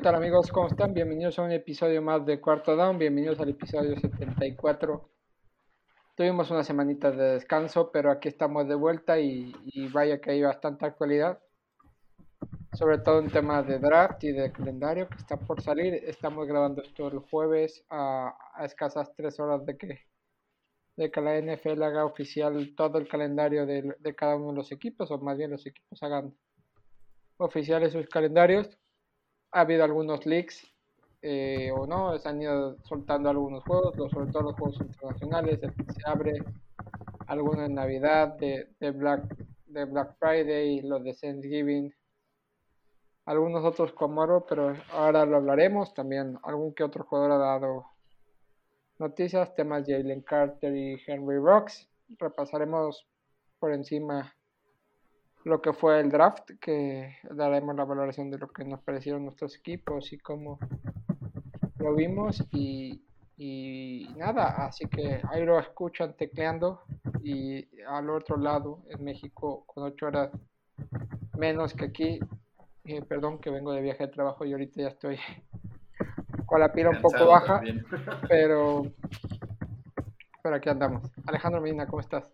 ¿Qué tal amigos? ¿Cómo están? Bienvenidos a un episodio más de Cuarto Down, bienvenidos al episodio 74. Tuvimos una semanita de descanso, pero aquí estamos de vuelta y, vaya que hay bastante actualidad, sobre todo en temas de draft y de calendario que está por salir. Estamos grabando esto el jueves a, escasas tres horas de que, de que la NFL haga oficial todo el calendario de, de cada uno de los equipos, o más bien los equipos hagan oficiales sus calendarios ha habido algunos leaks eh, o no, se han ido soltando algunos juegos, sobre todo los juegos internacionales, se abre, algunos en Navidad, de, Black, de Black Friday, los de Thanksgiving, algunos otros como oro, pero ahora lo hablaremos, también algún que otro jugador ha dado noticias, temas de Jalen Carter y Henry Rocks, repasaremos por encima lo que fue el draft, que daremos la valoración de lo que nos parecieron nuestros equipos y cómo lo vimos y, nada, así que ahí lo escuchan tecleando y al otro lado en México con ocho horas menos que aquí, eh, perdón que vengo de viaje de trabajo y ahorita ya estoy con la pila un poco baja, pero, pero aquí andamos. Alejandro Medina, ¿cómo estás?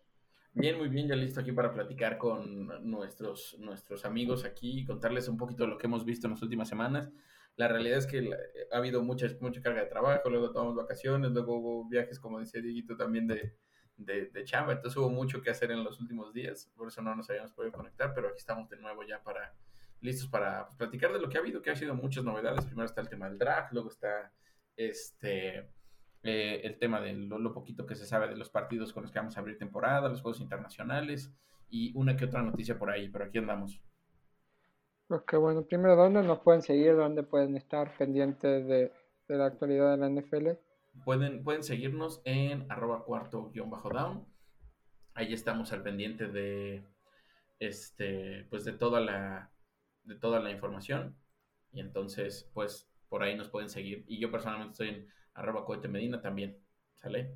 Bien, muy bien, ya listo aquí para platicar con nuestros, nuestros amigos aquí y contarles un poquito de lo que hemos visto en las últimas semanas. La realidad es que ha habido mucha, mucha carga de trabajo, luego tomamos vacaciones, luego hubo viajes, como decía Dieguito, también de, de, de, chamba, entonces hubo mucho que hacer en los últimos días, por eso no nos habíamos podido conectar, pero aquí estamos de nuevo ya para listos para pues, platicar de lo que ha habido, que ha sido muchas novedades. Primero está el tema del draft, luego está este eh, el tema de lo, poquito que se sabe de los partidos con los que vamos a abrir temporada, los juegos internacionales y una que otra noticia por ahí, pero aquí andamos. Ok, bueno, primero, ¿dónde nos pueden seguir? ¿Dónde pueden estar pendientes de, la actualidad de la NFL? Pueden, pueden seguirnos en arroba cuarto guion bajo down. Ahí estamos al pendiente de este pues de toda la de toda la información. Y entonces, pues, por ahí nos pueden seguir. Y yo personalmente estoy en arroba cohete medina también. ¿Sale?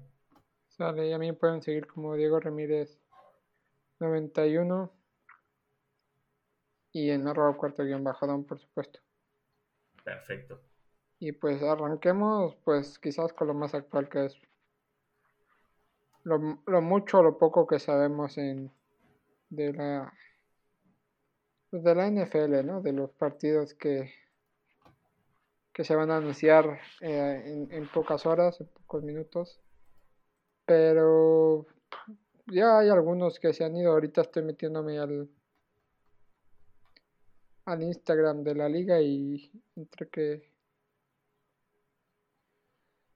Sale, y a mí pueden seguir como Diego Ramírez 91 y en arroba cuarto guion bajadón, por supuesto. Perfecto. Y pues arranquemos, pues quizás con lo más actual que es lo, lo mucho o lo poco que sabemos en de la de la NFL, ¿no? De los partidos que que se van a anunciar eh, en, pocas horas, en pocos minutos. Pero ya hay algunos que se han ido. Ahorita estoy metiéndome al, al Instagram de la liga y entre que,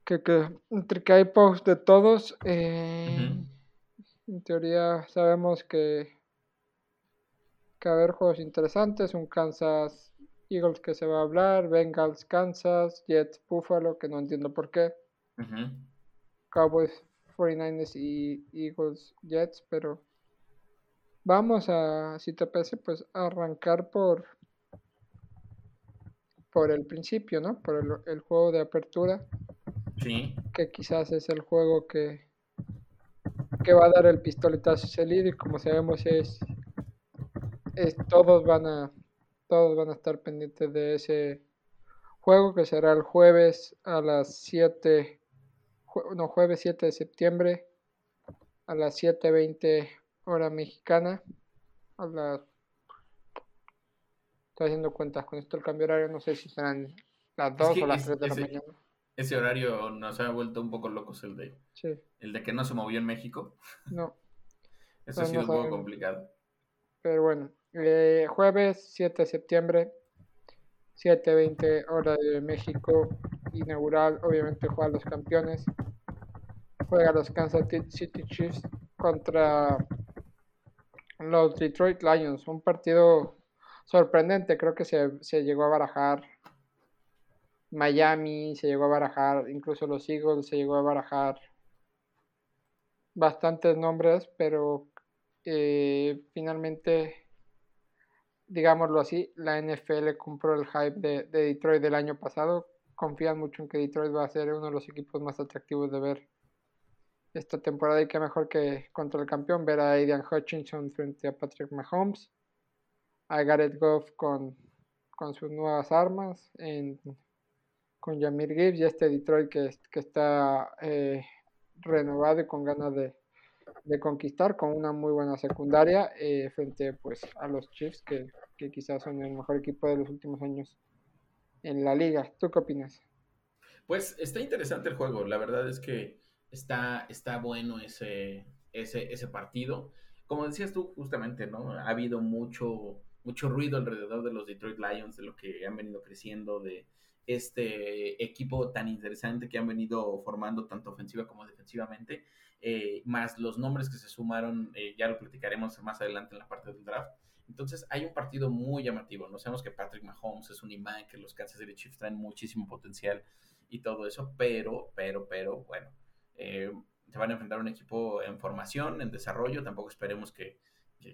que, entre que hay posts de todos, eh, en teoría sabemos que, que va a haber juegos interesantes. Un Kansas Eagles que se va a hablar, Bengals, Kansas, Jets, Buffalo, que no entiendo por qué. Cowboys, 49ers y Eagles, Jets, pero vamos a, si te parece, pues arrancar por por el principio, ¿no? Por el, juego de apertura. Sí. Que quizás es el juego que, que va a dar el pistoletazo salido y como sabemos es, es todos van a todos van a estar pendientes de ese juego que será el jueves a las 7, no, jueves 7 de septiembre a las 7.20 hora mexicana. A las... Estoy haciendo cuentas con esto el cambio horario, no sé si serán las 2 o las 3 de la mañana. Ese horario nos ha vuelto un poco locos el de, el de que no se movió en México. No. Eso ha sido un poco complicado. Pero bueno, eh, jueves 7 de septiembre, 7.20 hora de México, inaugural, obviamente juega los campeones. Juega los Kansas City Chiefs contra los Detroit Lions. Un partido sorprendente, creo que se, se llegó a barajar Miami, se llegó a barajar, incluso los Eagles, se llegó a barajar bastantes nombres, pero eh, finalmente digámoslo así, la NFL compró el hype de, Detroit del año pasado. Confían mucho en que Detroit va a ser uno de los equipos más atractivos de ver esta temporada y que mejor que contra el campeón ver a Aidan Hutchinson frente a Patrick Mahomes, a Garrett Goff con, con sus nuevas armas, con Jamir Gibbs y este Detroit que, que está eh, renovado y con ganas de, de, conquistar, con una muy buena secundaria eh, frente pues, a los Chiefs, que, que quizás son el mejor equipo de los últimos años en la liga. ¿Tú qué opinas? Pues está interesante el juego, la verdad es que está, está bueno ese, ese, ese partido. Como decías tú, justamente, ¿no? Ha habido mucho, mucho ruido alrededor de los Detroit Lions, de lo que han venido creciendo, de este equipo tan interesante que han venido formando tanto ofensiva como defensivamente, eh, más los nombres que se sumaron, eh, ya lo platicaremos más adelante en la parte del draft. Entonces hay un partido muy llamativo. No sabemos que Patrick Mahomes es un imán, que los Kansas City Chiefs traen muchísimo potencial y todo eso, pero, pero, pero, bueno, eh, se van a enfrentar a un equipo en formación, en desarrollo, tampoco esperemos que,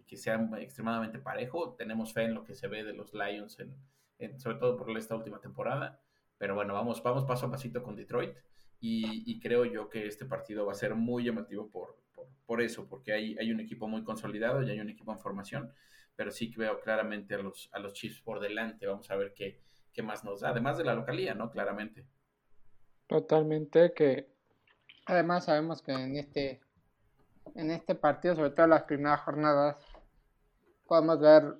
que, sea extremadamente parejo, tenemos fe en lo que se ve de los Lions, en, sobre todo por esta última temporada, pero bueno, vamos, vamos paso a pasito con Detroit y, creo yo que este partido va a ser muy llamativo por, por, eso, porque hay, hay un equipo muy consolidado y hay un equipo en formación, pero sí que veo claramente a los, a los Chiefs por delante, vamos a ver qué, qué más nos da, además de la localía, ¿no? Claramente. Totalmente, que Además sabemos que en este, en este partido, sobre todo en las primeras jornadas, podemos ver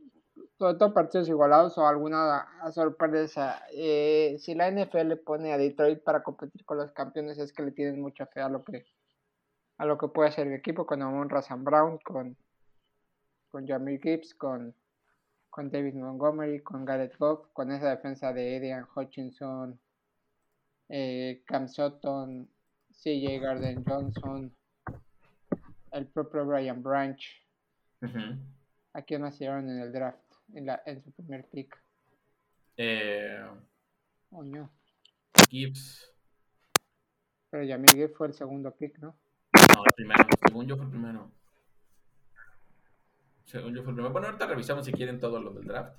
sobre todo partidos igualados o alguna sorpresa. Eh, si la NFL pone a Detroit para competir con los campeones es que le tienen mucha fe a lo que a lo que puede hacer el equipo con Amon Razan Brown, con, con Jamie Gibbs, con, con David Montgomery, con Garrett Goff, con esa defensa de Adrian Hutchinson, eh, Cam Sutton, CJ Garden Johnson, el propio Brian Branch. ¿A quién más llevaron en el draft? En, la, en su primer pick. Eh, Gibbs. Pero Jamil Gibbs fue el segundo pick, ¿no? No, el primero. Según yo fue el primero. Según yo fue el primero. Bueno, ahorita revisamos si quieren todo lo del draft.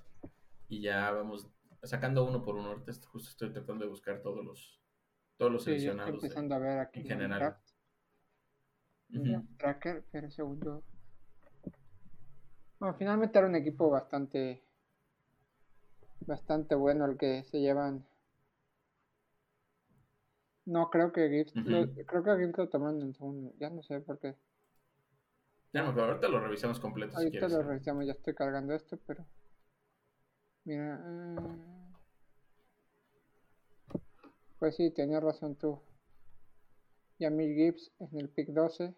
Y ya vamos sacando uno por uno. Ahorita justo estoy tratando de buscar todos los todos los seleccionados. estoy empezando a ver aquí en general. Tracker, pero segundo. Bueno, finalmente era un equipo bastante bastante bueno el que se llevan. No, creo que Gibbs, creo que Gibbs lo tomaron en segundo, ya no sé por qué. Ya no, pero ahorita lo revisamos completo. Ahorita lo revisamos, ya estoy cargando esto, pero. Mira. Eh, pues sí, tenías razón tú. Yamil Gibbs en el pick 12.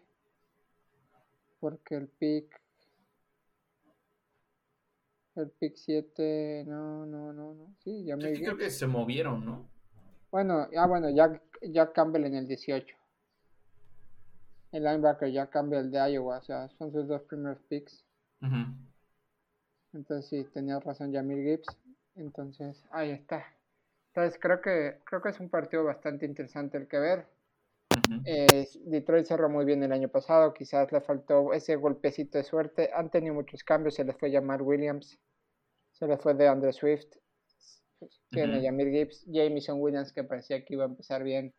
Porque el pick. El pick 7. No, no, no, no. Sí, Yamil Gibbs. Creo que se movieron, ¿no? Bueno, ah, bueno, Jack, Jack Campbell en el 18. El linebacker Jack Campbell de Iowa. O sea, son sus dos primeros picks. Entonces sí, tenías razón Yamil Gibbs. Entonces, ahí está. Entonces creo que, creo que es un partido bastante interesante el que ver. Eh, Detroit cerró muy bien el año pasado, quizás le faltó ese golpecito de suerte. Han tenido muchos cambios, se les fue llamar Williams, se les fue de Andre Swift, tiene Yamir Gibbs, Jameson Williams que parecía que iba a empezar bien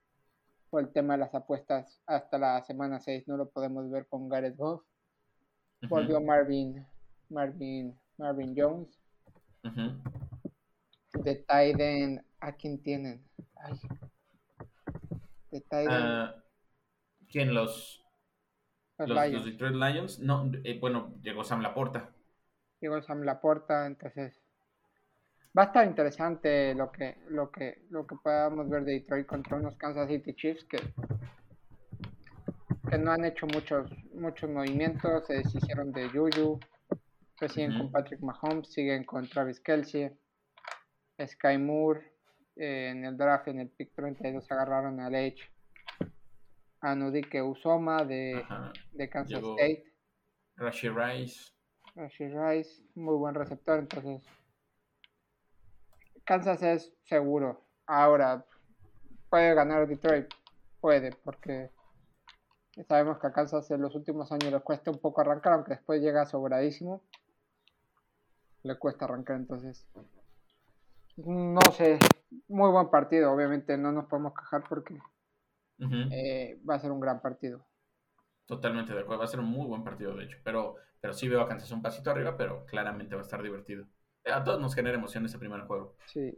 por el tema de las apuestas hasta la semana 6, no lo podemos ver con Gareth Goff. Volvió Marvin, Marvin, Marvin Jones. De Tiden ¿A quién tienen? Ay. Uh, ¿Quién? Los, los, los, Detroit Lions. No, eh, bueno, llegó Sam Laporta. Llegó Sam Laporta, entonces va a estar interesante lo que lo que lo que podamos ver de Detroit contra unos Kansas City Chiefs que que no han hecho muchos muchos movimientos, se deshicieron de Juju, pues siguen con Patrick Mahomes, siguen con Travis Kelsey, Sky Moore, en el draft, en el pick 32, agarraron a Edge, a Nudike Usoma de, de Kansas State. Rashi Rice. Rashi Rice, muy buen receptor, entonces. Kansas es seguro. Ahora, ¿puede ganar Detroit? Puede, porque sabemos que a Kansas en los últimos años le cuesta un poco arrancar, aunque después llega sobradísimo. Le cuesta arrancar, entonces. No sé, muy buen partido, obviamente no nos podemos quejar porque eh, va a ser un gran partido. Totalmente de acuerdo, va a ser un muy buen partido de hecho, pero, pero sí veo a Kansas un pasito arriba, pero claramente va a estar divertido. A todos nos genera emoción ese primer juego. Sí.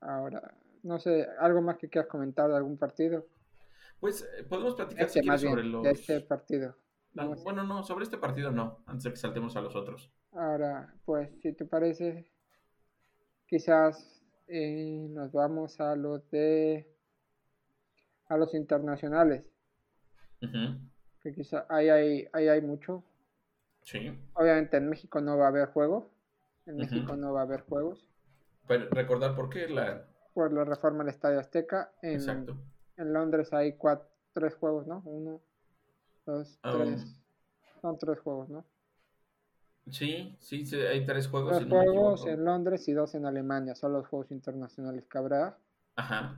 Ahora, no sé, ¿algo más que quieras comentar de algún partido? Pues eh, podemos platicar este, sobre los... De este partido. bueno, no, sobre este partido no, antes de que saltemos a los otros. Ahora, pues, si te parece, quizás eh, nos vamos a los de a los internacionales. Que quizá ahí hay, ahí hay mucho. Sí. Obviamente en México no va a haber juego. En México no va a haber juegos. Pero recordar por qué la... Por la reforma del Estadio Azteca. En, Exacto. En Londres hay cuatro, tres juegos, ¿no? Uno, dos, ah, tres. Son tres juegos, ¿no? Sí, sí, hay tres juegos. Tres juegos en Londres y dos en Alemania. Son los juegos internacionales que habrá. Ajá.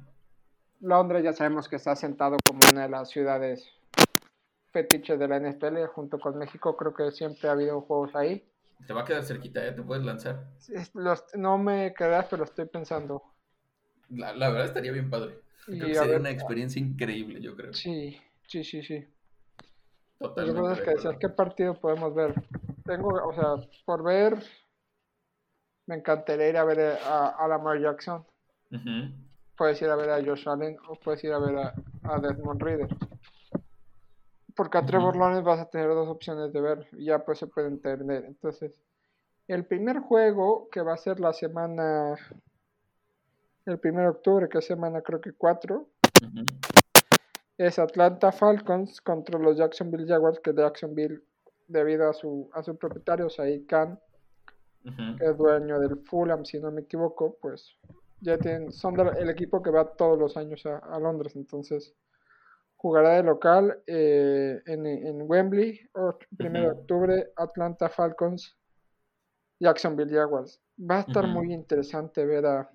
Londres ya sabemos que está sentado como una de las ciudades fetiches de la NFL junto con México. Creo que siempre ha habido juegos ahí. Te va a quedar cerquita, ¿eh? Te puedes lanzar. no me quedas, pero estoy pensando. La, verdad estaría bien padre. Creo que sería una experiencia increíble, yo creo. Sí, sí, sí, sí. Totalmente. que decías, ¿qué partido podemos ver? Tengo, o sea, por ver, me encantaría ir a ver a, Lamar Jackson. Puedes ir a ver a Josh Allen o puedes ir a ver a, Desmond Reader. Porque a Lawrence vas a tener dos opciones de ver y ya pues se puede entender. Entonces, el primer juego que va a ser la semana, el 1 de octubre, que es semana creo que 4, es Atlanta Falcons contra los Jacksonville Jaguars, que Jacksonville, debido a su, a su propietario, Said Khan, que es dueño del Fulham, si no me equivoco, pues ya tienen, son el equipo que va todos los años a, Londres, entonces jugará de local eh, en, Wembley, 1 de octubre, Atlanta Falcons, Jacksonville Jaguars. Va a estar muy interesante ver a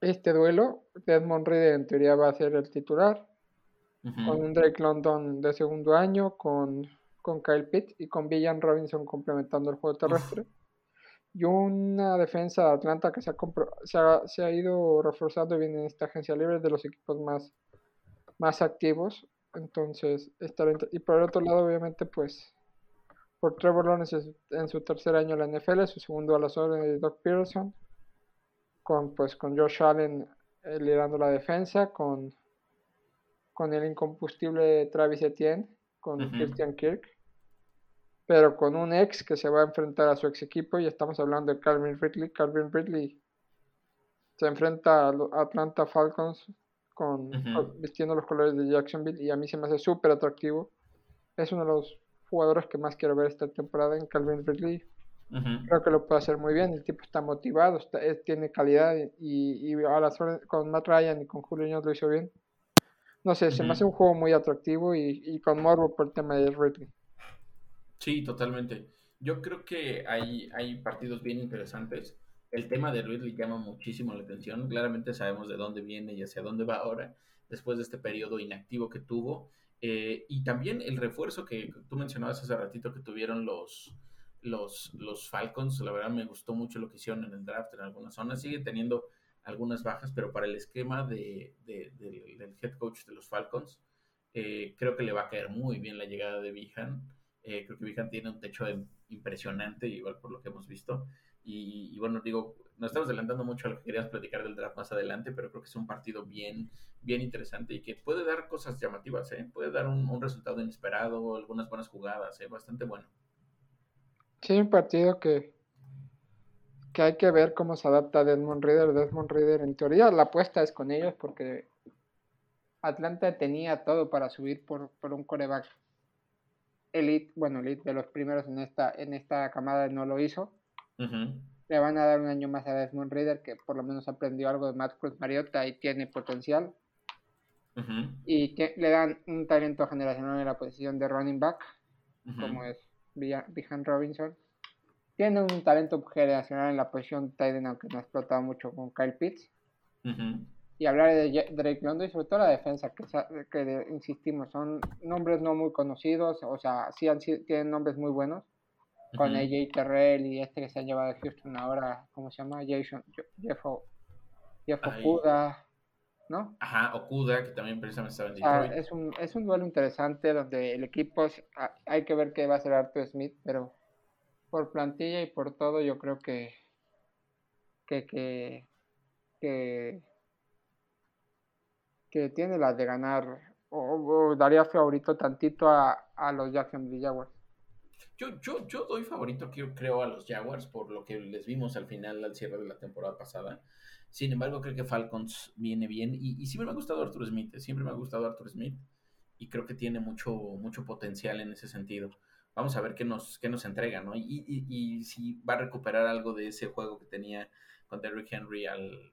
este duelo. Desmond Reed en teoría va a ser el titular, con un Drake London de segundo año, con, con Kyle Pitt y con Villan Robinson complementando el juego terrestre. Y una defensa de Atlanta que se ha, se ha, ido reforzando bien en esta agencia libre de los equipos más, más activos. Entonces, y por el otro lado, obviamente, pues, por Trevor Lawrence en su tercer año en la NFL, su segundo a las órdenes de Doc Peterson, con, pues, con Josh Allen eh, liderando la defensa, con, con el incombustible Travis Etienne, con Christian Kirk pero con un ex que se va a enfrentar a su ex equipo y estamos hablando de Calvin Ridley. Calvin Ridley se enfrenta a Atlanta Falcons con, vistiendo los colores de Jacksonville y a mí se me hace súper atractivo. Es uno de los jugadores que más quiero ver esta temporada en Calvin Ridley. Creo que lo puede hacer muy bien. El tipo está motivado, tiene calidad y, con Matt Ryan y con Julio Jones lo hizo bien. No sé, se me hace un juego muy atractivo y, y con morbo por el tema de Ridley. Sí, totalmente. Yo creo que hay, hay partidos bien interesantes. El tema de Ridley llama muchísimo la atención. Claramente sabemos de dónde viene y hacia dónde va ahora, después de este periodo inactivo que tuvo. Eh, y también el refuerzo que tú mencionabas hace ratito que tuvieron los, los, los Falcons. La verdad me gustó mucho lo que hicieron en el draft en algunas zonas. Sigue teniendo algunas bajas, pero para el esquema de, del head coach de los Falcons, eh, creo que le va a caer muy bien la llegada de Bihan. Eh, creo que Vijan tiene un techo impresionante, igual por lo que hemos visto. Y, bueno, digo, nos estamos adelantando mucho a lo que queríamos platicar del draft más adelante, pero creo que es un partido bien, bien interesante y que puede dar cosas llamativas, ¿eh? puede dar un, resultado inesperado, algunas buenas jugadas, ¿eh? bastante bueno. Sí, un partido que, que hay que ver cómo se adapta Desmond Reader. Desmond Reader, en teoría, la apuesta es con ellos porque Atlanta tenía todo para subir por, por un coreback Elite, bueno, Elite de los primeros en esta, en esta camada no lo hizo. Le van a dar un año más a Desmond Reader, que por lo menos aprendió algo de Matt Cruz Mariota y tiene potencial. Y le dan un talento generacional en la posición de running back, como es Bijan Robinson. Tiene un talento generacional en la posición de Titan, aunque no ha explotado mucho con Kyle Pitts. Y hablar de Drake London y sobre todo la defensa, que, que insistimos, son nombres no muy conocidos, o sea, sí han, tienen nombres muy buenos, con AJ Terrell y este que se ha llevado de Houston ahora, ¿cómo se llama? Jason, Jeff, Jeff Okuda, ¿no? Ajá, Okuda, que también precisamente estaba en Detroit. es, un, es un duelo interesante donde el equipo, hay que ver qué va a hacer Arthur Smith, pero por plantilla y por todo yo creo que que, que, que, que tiene las de ganar o, daría favorito tantito a, a los Jacksonville Jaguars. Yo, yo, yo doy favorito, creo, a los Jaguars por lo que les vimos al final, al cierre de la temporada pasada. Sin embargo, creo que Falcons viene bien. Y, siempre me ha gustado Arthur Smith. Eh, siempre me ha gustado Arthur Smith. Y creo que tiene mucho, mucho potencial en ese sentido. Vamos a ver qué nos, qué nos entrega, ¿no? Y, y, si va a recuperar algo de ese juego que tenía con Derrick Henry al,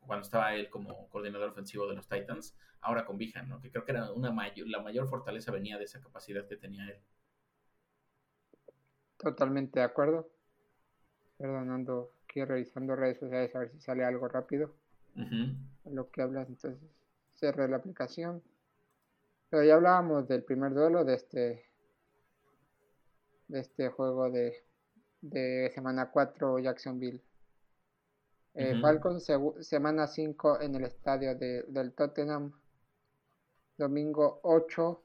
cuando estaba él como coordinador ofensivo de los Titans, ahora con Bijan, ¿no? Que creo que era una mayor, la mayor fortaleza venía de esa capacidad que tenía él. Totalmente de acuerdo. Perdonando, aquí revisando redes sociales a ver si sale algo rápido. Lo que hablas, entonces cerré la aplicación. Pero ya hablábamos del primer duelo de este de este juego de, de semana 4 Jacksonville eh, Falcons semana 5 en el estadio de, del Tottenham. Domingo 8.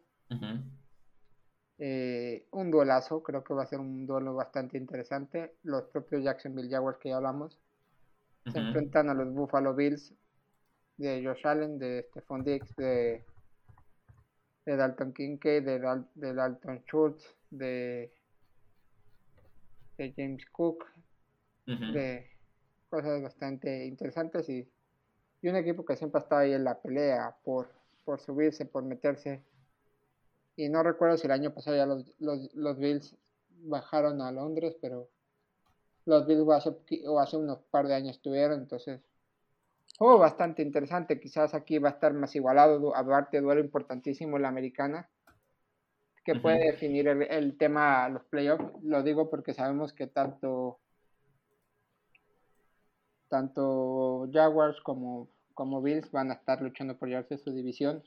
Eh, un duelazo, creo que va a ser un duelo bastante interesante. Los propios Jacksonville Jaguars que ya hablamos se enfrentan a los Buffalo Bills de Josh Allen, de Stephon Diggs, de, de Dalton Kincaid, de, de Dalton Schultz, de, de James Cook, de cosas bastante interesantes y, un equipo que siempre ha estado ahí en la pelea por, por subirse, por meterse. Y no recuerdo si el año pasado ya los, los, Bills bajaron a Londres, pero los Bills hace, o hace unos par de años estuvieron, entonces juego bastante interesante. Quizás aquí va a estar más igualado, aparte duelo importantísimo la americana, que puede definir el, el tema los playoffs. Lo digo porque sabemos que tanto tanto Jaguars como, como Bills van a estar luchando por llevarse su división.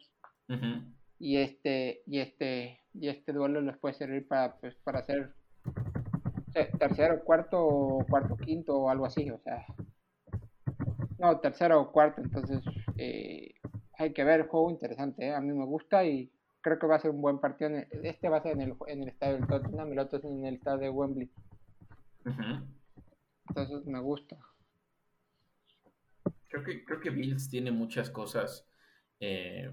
Y este, y este, y este duelo les puede servir para, pues, para hacer tercero, cuarto, cuarto, quinto o algo así, o sea. No, tercero o cuarto, entonces eh, hay que ver el juego interesante, ¿eh? a mí me gusta y creo que va a ser un buen partido. Este va a ser en el, en el estadio del Tottenham, el otro es en el estadio de Wembley. Entonces me gusta. Creo que, creo que Bills tiene muchas cosas eh,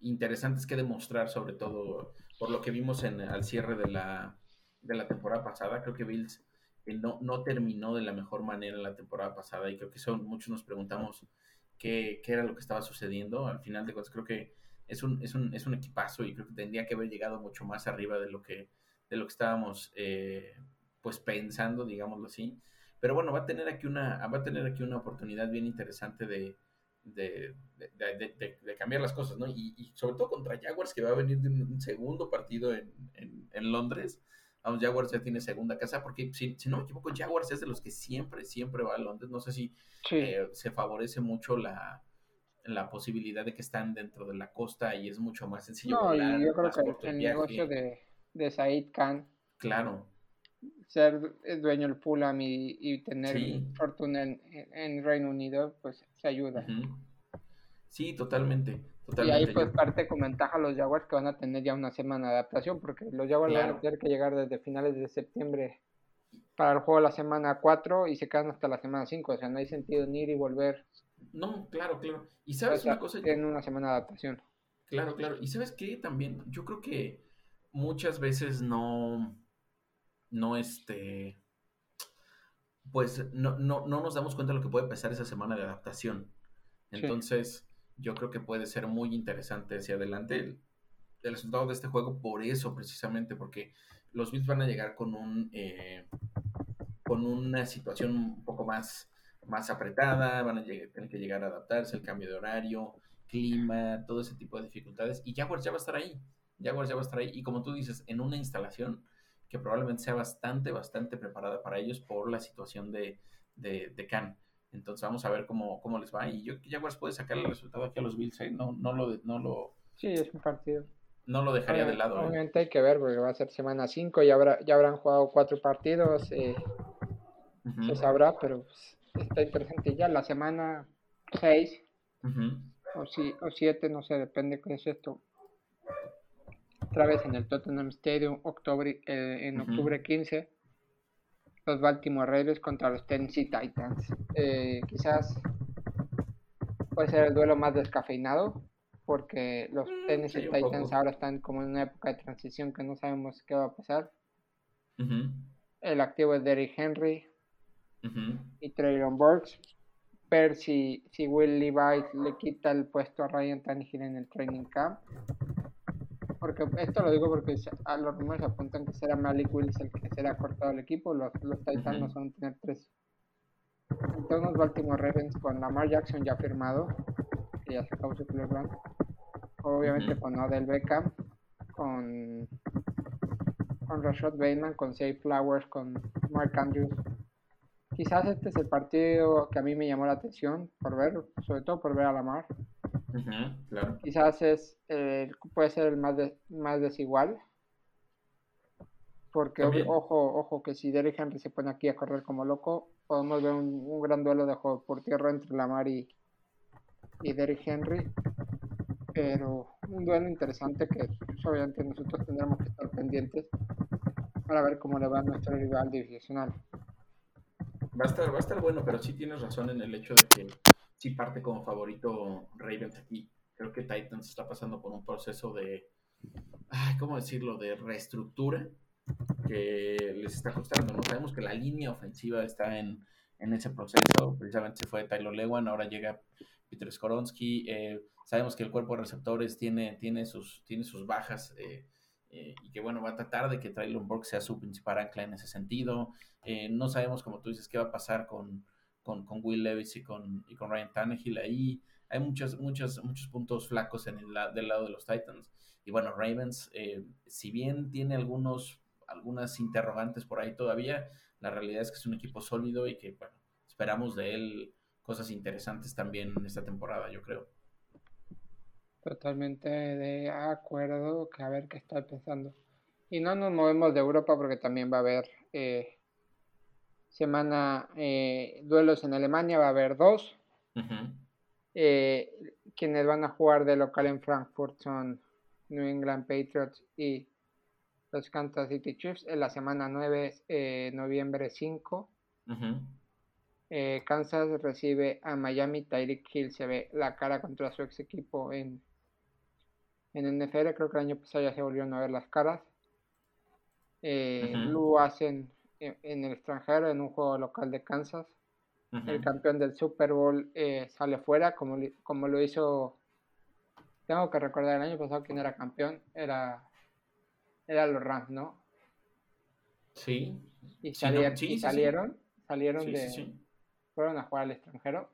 interesantes que demostrar, sobre todo por lo que vimos en, al cierre de la, de la temporada pasada. Creo que Bills eh, no, no terminó de la mejor manera la temporada pasada y creo que son, muchos nos preguntamos qué, qué era lo que estaba sucediendo. Al final de cuentas, creo que es un, es un, es un equipazo y creo que tendría que haber llegado mucho más arriba de lo que, de lo que estábamos eh, pues pensando, digámoslo así. Pero bueno, va a tener aquí una, va a tener aquí una oportunidad bien interesante de, de, cambiar las cosas, ¿no? Y, sobre todo contra Jaguars, que va a venir de un segundo partido en, en, Londres. Vamos, Jaguars ya tiene segunda casa, porque si, no me equivoco, Jaguars es de los que siempre, siempre va a Londres. No sé si eh, se favorece mucho la, la posibilidad de que están dentro de la costa y es mucho más sencillo. No, y yo creo que el, negocio de, de Said Khan. Claro ser dueño del Fulham y, tener fortuna en, Reino Unido, pues se ayuda. Sí, totalmente, Y ahí pues parte con ventaja los Jaguars que van a tener ya una semana de adaptación, porque los Jaguars van a tener que llegar desde finales de septiembre para el juego de la semana 4 y se quedan hasta la semana 5, o sea, no hay sentido ni ir y volver. No, claro, claro. Y sabes una cosa... Tienen una semana de adaptación. Claro, claro. Y sabes qué, también, yo creo que muchas veces no no este, pues no, no, no nos damos cuenta de lo que puede pesar esa semana de adaptación. Entonces, yo creo que puede ser muy interesante hacia adelante el, resultado de este juego por eso precisamente, porque los Bills van a llegar con un eh, con una situación un poco más, más apretada, van a tener que llegar a adaptarse, el cambio de horario, clima, todo ese tipo de dificultades, y Jaguars ya va a estar ahí, Jaguars ya va a estar ahí, y como tú dices, en una instalación que probablemente sea bastante, bastante preparada para ellos por la situación de, de, de Khan. Entonces vamos a ver cómo, cómo les va. Y yo que Jaguars puede sacar el resultado aquí a los Bills, ¿eh? no, no, lo, no lo... Sí, es un partido. No lo dejaría de lado. ¿eh? Obviamente hay que ver, porque va a ser semana 5 y habrá, ya habrán jugado cuatro partidos. Eh, Se sabrá, pero pues, está interesante. Ya la semana 6 o 7, no sé, depende qué es esto otra vez en el Tottenham Stadium octubre, eh, en octubre 15. los Baltimore Ravens contra los Tennessee Titans. Eh, quizás puede ser el duelo más descafeinado porque los mm, Tennessee Titans ahora están como en una época de transición que no sabemos qué va a pasar. El activo es Derrick Henry y Traylon Burks. Ver si, si Will Levi le quita el puesto a Ryan Tannehill en el training camp porque esto lo digo porque a los rumores apuntan que será Malik Willis el que será cortado el equipo, los, los Titans van a tener tres. Entonces los Baltimore Ravens con Lamar Jackson ya firmado, que ya sacó su Cleveland, obviamente con Odell Beckham, con con Rashad Bateman, con Say Flowers, con Mark Andrews. Quizás este es el partido que a mí me llamó la atención por ver, sobre todo por ver a Lamar. Quizás es eh, puede ser el más, más desigual. Porque ojo, ojo que si Derrick Henry se pone aquí a correr como loco, podemos ver un, gran duelo de juego por tierra entre Lamar y, y Derrick Henry. Pero un duelo interesante que pues, obviamente nosotros tendremos que estar pendientes para ver cómo le va a nuestro rival divisional. Va a estar, va a estar bueno, pero sí tienes razón en el hecho de que sí parte como favorito Ravens aquí. Creo que Titans está pasando por un proceso de, ¿cómo decirlo?, de reestructura que les está costando, ¿no? Sabemos que la línea ofensiva está en, ese proceso, precisamente se fue Tyler Lewan, ahora llega Peter Skoronsky, eh, sabemos que el cuerpo de receptores tiene, tiene, sus, tiene sus bajas, eh, eh, y que bueno, va a tratar de que Tyler Burke sea su principal ancla en ese sentido. no sabemos, como tú dices, qué va a pasar con, con, con Will Levis y con, y con Ryan Tannehill ahí. Hay muchos, muchos, muchos puntos flacos en el del lado de los Titans. Y bueno, Ravens, eh, si bien tiene algunos, algunas interrogantes por ahí todavía, la realidad es que es un equipo sólido y que, bueno, esperamos de él cosas interesantes también en esta temporada, yo creo. Totalmente de acuerdo, a ver qué está pensando. Y no nos movemos de Europa porque también va a haber eh, semana eh, duelos en Alemania, va a haber dos. Eh, quienes van a jugar de local en Frankfurt son New England Patriots y los Kansas City Chiefs en la semana 9, eh, noviembre 5. Kansas recibe a Miami, Tyreek Hill se ve la cara contra su ex equipo en, en NFL, creo que el año pasado ya se volvieron a ver las caras. Lo hacen en el extranjero en un juego local de Kansas. El campeón del Super Bowl eh, sale fuera, como, como lo hizo. Tengo que recordar el año pasado quién era campeón. Era, era los Rams, ¿no? Sí. Y, salieron, salieron, salieron de. Fueron a jugar al extranjero.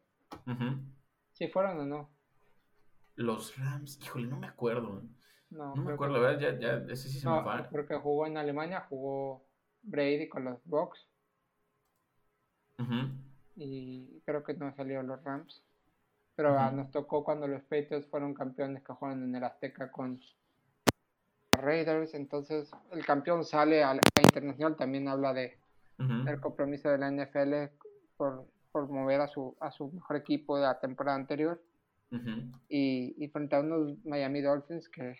¿Sí fueron o no? Los Rams, híjole, no me acuerdo. No, me acuerdo, ¿verdad? Ya, ya, ese sí se me va. Porque jugó en Alemania, jugó Brady con los Bucks. Y creo que no salieron los Rams. Pero ah, nos tocó cuando los Patriots fueron campeones que jugaron en el Azteca con Raiders. Entonces, el campeón sale a la internacional. También habla de el compromiso de la NFL por, por mover a su, a su mejor equipo de la temporada anterior. y, y frente a unos Miami Dolphins que,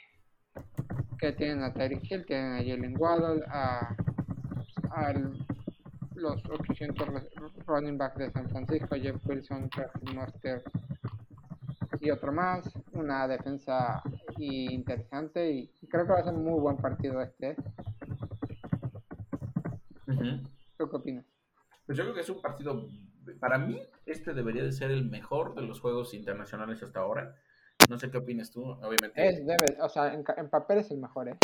que tienen a Terry Hill, tienen a Jalen Waddle, a a los 800 running back de San Francisco, Jeff Wilson, Master y otro más. Una defensa interesante y creo que va a ser un muy buen partido este. ¿Tú qué opinas? Pues yo creo que es un partido, para mí, este debería de ser el mejor de los juegos internacionales hasta ahora. No sé qué opinas tú, obviamente. Es, debe, o sea, en, en papel es el mejor, ¿eh?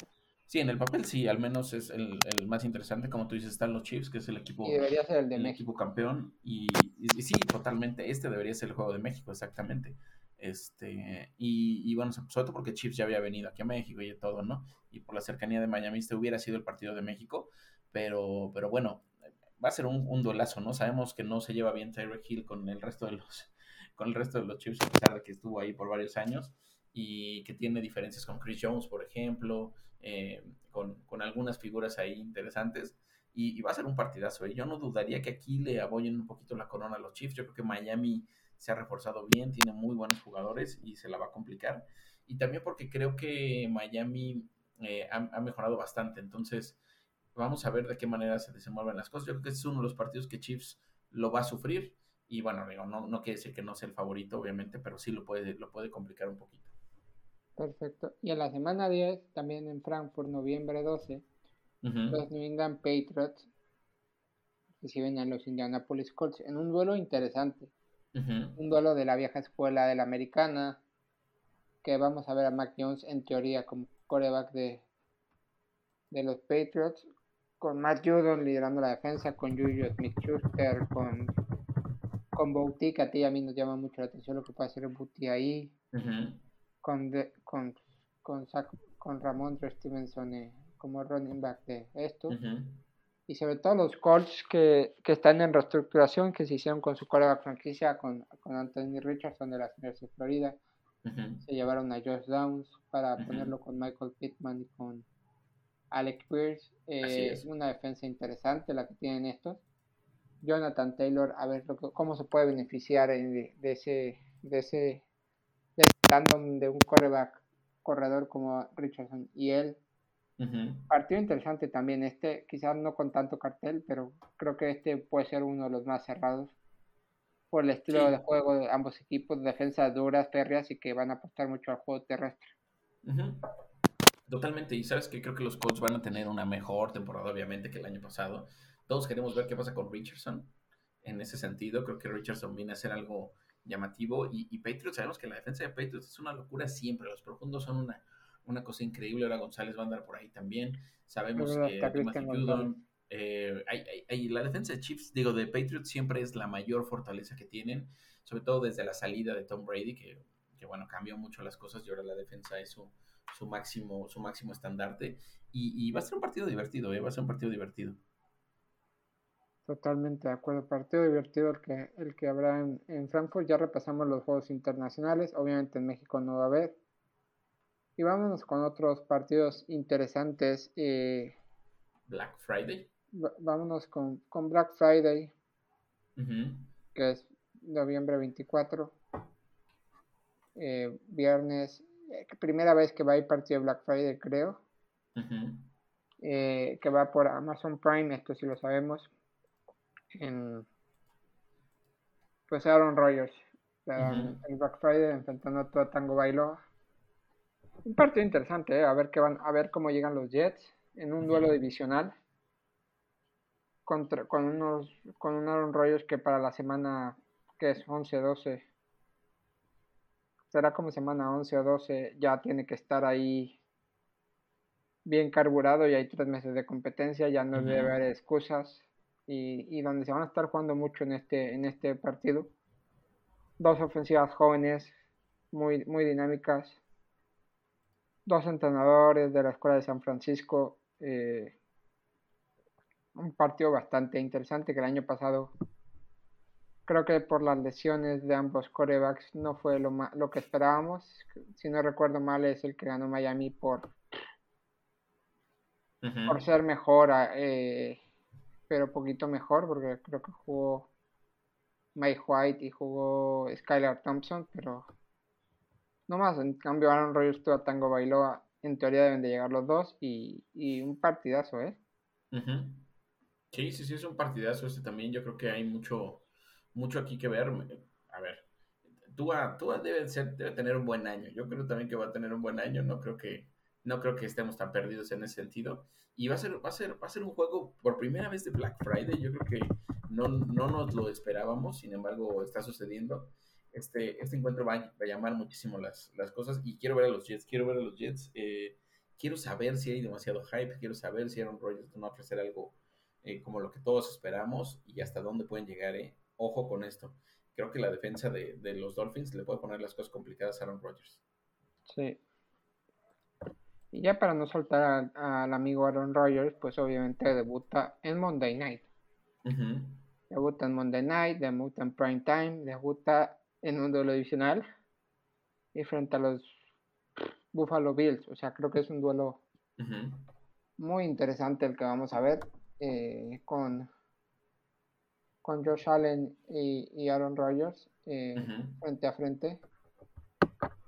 Sí, en el papel sí, al menos es el, más interesante. Como tú dices, están los Chiefs, que es el equipo, debería ser el de equipo campeón. Y, sí, totalmente, este debería ser el juego de México, exactamente. Este, y, bueno, sobre todo porque Chiefs ya había venido aquí a México y todo, ¿no? Y por la cercanía de Miami, este hubiera sido el partido de México. Pero, pero bueno, va a ser un, un duelazo, ¿no? Sabemos que no se lleva bien Tyreek Hill con el resto de los, con el resto de los Chiefs, a pesar de que estuvo ahí por varios años y que tiene diferencias con Chris Jones, por ejemplo, eh, con, algunas figuras ahí interesantes. Y, va a ser un partidazo. ¿eh? Yo no dudaría que aquí le aboyen un poquito la corona a los Chiefs. Yo creo que Miami se ha reforzado bien, tiene muy buenos jugadores y se la va a complicar. Y también porque creo que Miami eh, ha, mejorado bastante. Entonces, Vamos a ver de qué manera se desenvuelven las cosas. Yo creo que es uno de los partidos que Chiefs lo va a sufrir. Y bueno, no, no quiere decir que no sea el favorito, obviamente, pero sí lo puede, lo puede complicar un poquito. Perfecto. Y en la semana 10, también en Frankfurt, noviembre 12, los New England Patriots reciben a los Indianapolis Colts en un duelo interesante. Un duelo de la vieja escuela de la americana, que vamos a ver a Mac Jones en teoría como coreback de, de los Patriots, con Matt Judon liderando la defensa, con Juju Smith-Schuster, con, con Boutique, a ti a mí nos llama mucho la atención lo que puede hacer Boutique ahí, con, con, con, con Ramón Stevenson eh, como running back de esto. Y sobre todo los Colts que, que, están en reestructuración, que se hicieron con su coreback franquicia, con, con Anthony Richardson de la Universidad de Florida. Se llevaron a Josh Downs para ponerlo con Michael Pittman y con Alex Pierce. Eh, es. Una defensa interesante la que tienen estos. Jonathan Taylor, a ver cómo se puede beneficiar de, ese de ese de, de un coreback corredor como Richardson y él. Partido interesante también este, quizás no con tanto cartel, pero creo que este puede ser uno de los más cerrados por el estilo de juego de ambos equipos, defensas duras, férreas y que van a apostar mucho al juego terrestre. Totalmente, y sabes que creo que los Colts van a tener una mejor temporada, obviamente, que el año pasado. Todos queremos ver qué pasa con Richardson. En ese sentido, creo que Richardson viene a ser algo llamativo. Y, y Patriots, sabemos que la defensa de Patriots es una locura siempre. Los profundos son una, una cosa increíble. Ahora González va a andar por ahí también. Sabemos que eh, hay, la defensa de Chiefs, digo, de Patriots siempre es la mayor fortaleza que tienen, sobre todo desde la salida de Tom Brady, que, bueno, cambió mucho las cosas y ahora la defensa es su, su máximo, su máximo estandarte. Y, va a ser un partido divertido, ¿eh? va a ser un partido divertido. Totalmente de acuerdo. Partido divertido el que, el que habrá en, en, Frankfurt. Ya repasamos los juegos internacionales. Obviamente en México no va a haber. Y vámonos con otros partidos interesantes. Eh, Black Friday vámonos con, con, Black Friday, que es noviembre 24, eh, viernes, eh, primera vez que va a ir partido de Black Friday, creo, eh, que va por Amazon Prime, esto sí lo sabemos, en, pues Aaron Rodgers, el Black Friday enfrentando a todo Tango Bailo. Un partido interesante, a ver qué van, a ver cómo llegan los Jets en un duelo divisional contra, con unos con un Aaron Rodgers que para la semana que es 11 12 será como semana 11 o 12 ya tiene que estar ahí bien carburado y hay tres meses de competencia ya no debe haber excusas y, y, donde se van a estar jugando mucho en este en este partido. Dos ofensivas jóvenes muy muy dinámicas. Dos entrenadores de la escuela de San Francisco eh, un partido bastante interesante que el año pasado creo que por las lesiones de ambos corebacks no fue lo, lo que esperábamos. Si no recuerdo mal es el que ganó Miami por, por ser mejor, eh, pero poquito mejor porque creo que jugó Mike White y jugó Skylar Thompson, pero no más. En cambio Aaron Rodgers a Tango Bailoa. En teoría deben de llegar los dos y, y un partidazo, ¿eh? Sí, sí, sí, es un partidazo este también. Yo creo que hay mucho, mucho aquí que ver. A ver, Tua, Tua debe, ser, debe tener un buen año. Yo creo también que va a tener un buen año. No creo que, no creo que estemos tan perdidos en ese sentido. Y va a ser, va a ser, va a ser un juego por primera vez de Black Friday. Yo creo que no, no nos lo esperábamos, sin embargo, está sucediendo. Este, este encuentro va, a llamar muchísimo las, las cosas. Y quiero ver a los Jets, quiero ver a los Jets. Eh, quiero saber si hay demasiado hype, quiero saber si Aaron Rodgers no va a ofrecer algo eh, como lo que todos esperamos y hasta dónde pueden llegar. Eh. Ojo con esto. Creo que la defensa de, los Dolphins le puede poner las cosas complicadas a Aaron Rodgers. Sí. Y ya para no soltar al amigo Aaron Rodgers, pues obviamente debuta en Monday Night. Debuta en Monday Night, debuta en Prime Time, debuta en un duelo divisional y frente a los Buffalo Bills. O sea, creo que es un duelo muy interesante el que vamos a ver. Eh, con, con Josh Allen y, Aaron Rodgers eh, frente a frente.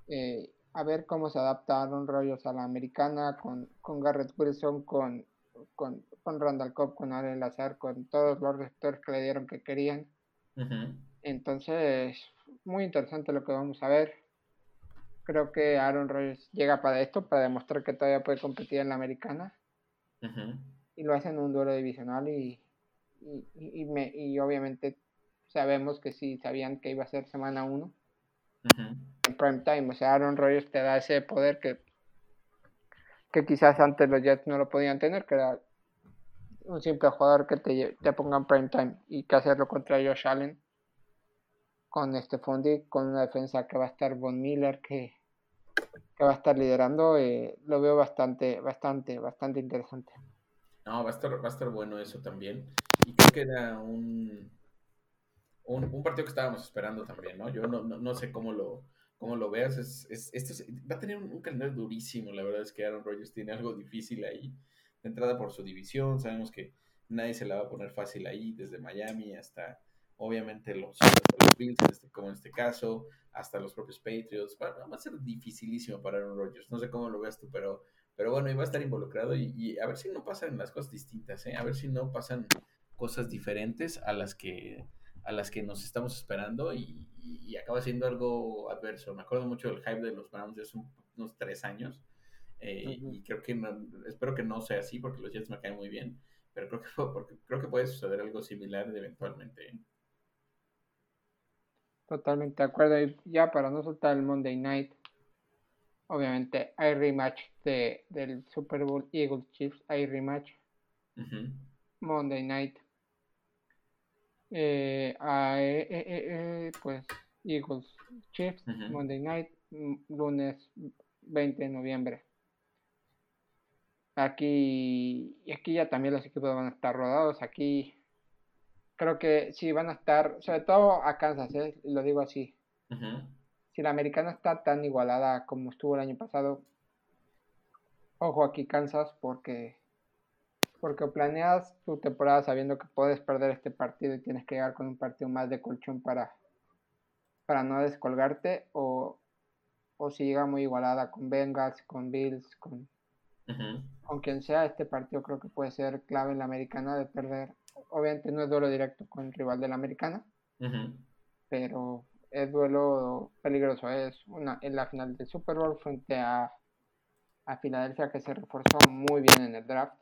Eh, a ver cómo se adapta Aaron Rodgers a la americana con, con Garrett Wilson, con, con, con Randall Cobb, con Allen Lazar, con todos los receptores que le dieron que querían. Entonces, muy interesante lo que vamos a ver. Creo que Aaron Rodgers llega para esto, para demostrar que todavía puede competir en la americana. Y lo hace en un duelo divisional y, y, me, y obviamente sabemos que sí sabían que iba a ser semana 1 en prime time. O sea, Aaron Rodgers te da ese poder que, que quizás antes los Jets no lo podían tener, que era un simple jugador que te, te ponga en prime time y que hacerlo contra Josh Allen con este Fondi, con una defensa que va a estar Von Miller, que, que va a estar liderando, eh, lo veo bastante, bastante, bastante interesante. No, va a estar, va a estar bueno eso también. Y creo que era un, un, partido que estábamos esperando también, ¿no? Yo no, no, sé cómo lo, cómo lo veas. Es, es, esto va a tener un, calendario durísimo. La verdad es que Aaron Rodgers tiene algo difícil ahí. De entrada por su división. Sabemos que nadie se la va a poner fácil ahí, desde Miami hasta, obviamente, los, Bills, este, como en este caso, hasta los propios Patriots. Va, a ser dificilísimo para Aaron Rodgers. No sé cómo lo veas tú, pero, pero bueno, iba a estar involucrado y, y a ver si no pasan las cosas distintas, ¿eh? A ver si no pasan cosas diferentes a las que a las que nos estamos esperando y, acaba siendo algo adverso. Me acuerdo mucho del hype de los Browns de hace unos tres años eh, y creo que espero que no sea así porque los Jets me caen muy bien, pero creo que, porque, creo que puede suceder algo similar eventualmente. ¿eh? Totalmente de acuerdo. Y ya para no soltar el Monday Night, obviamente hay rematch de, del Super Bowl Eagles Chiefs, hay rematch. Monday Night eh, eh, eh, pues Eagles Chiefs, Monday Night, mm, lunes 20 de noviembre. Aquí, y aquí ya también los equipos van a estar rodados. Aquí creo que sí van a estar, sobre todo a Kansas, lo digo así. Si la americana está tan igualada como estuvo el año pasado, ojo aquí Kansas porque porque planeas tu temporada sabiendo que puedes perder este partido y tienes que llegar con un partido más de colchón para, para no descolgarte, o, si llega muy igualada con Bengals, con Bills, con, con quien sea, este partido creo que puede ser clave en la americana de perder. Obviamente no es duelo directo con el rival de la americana, pero es duelo peligroso. Es una en la final del Super Bowl frente a a Filadelfia que se reforzó muy bien en el draft.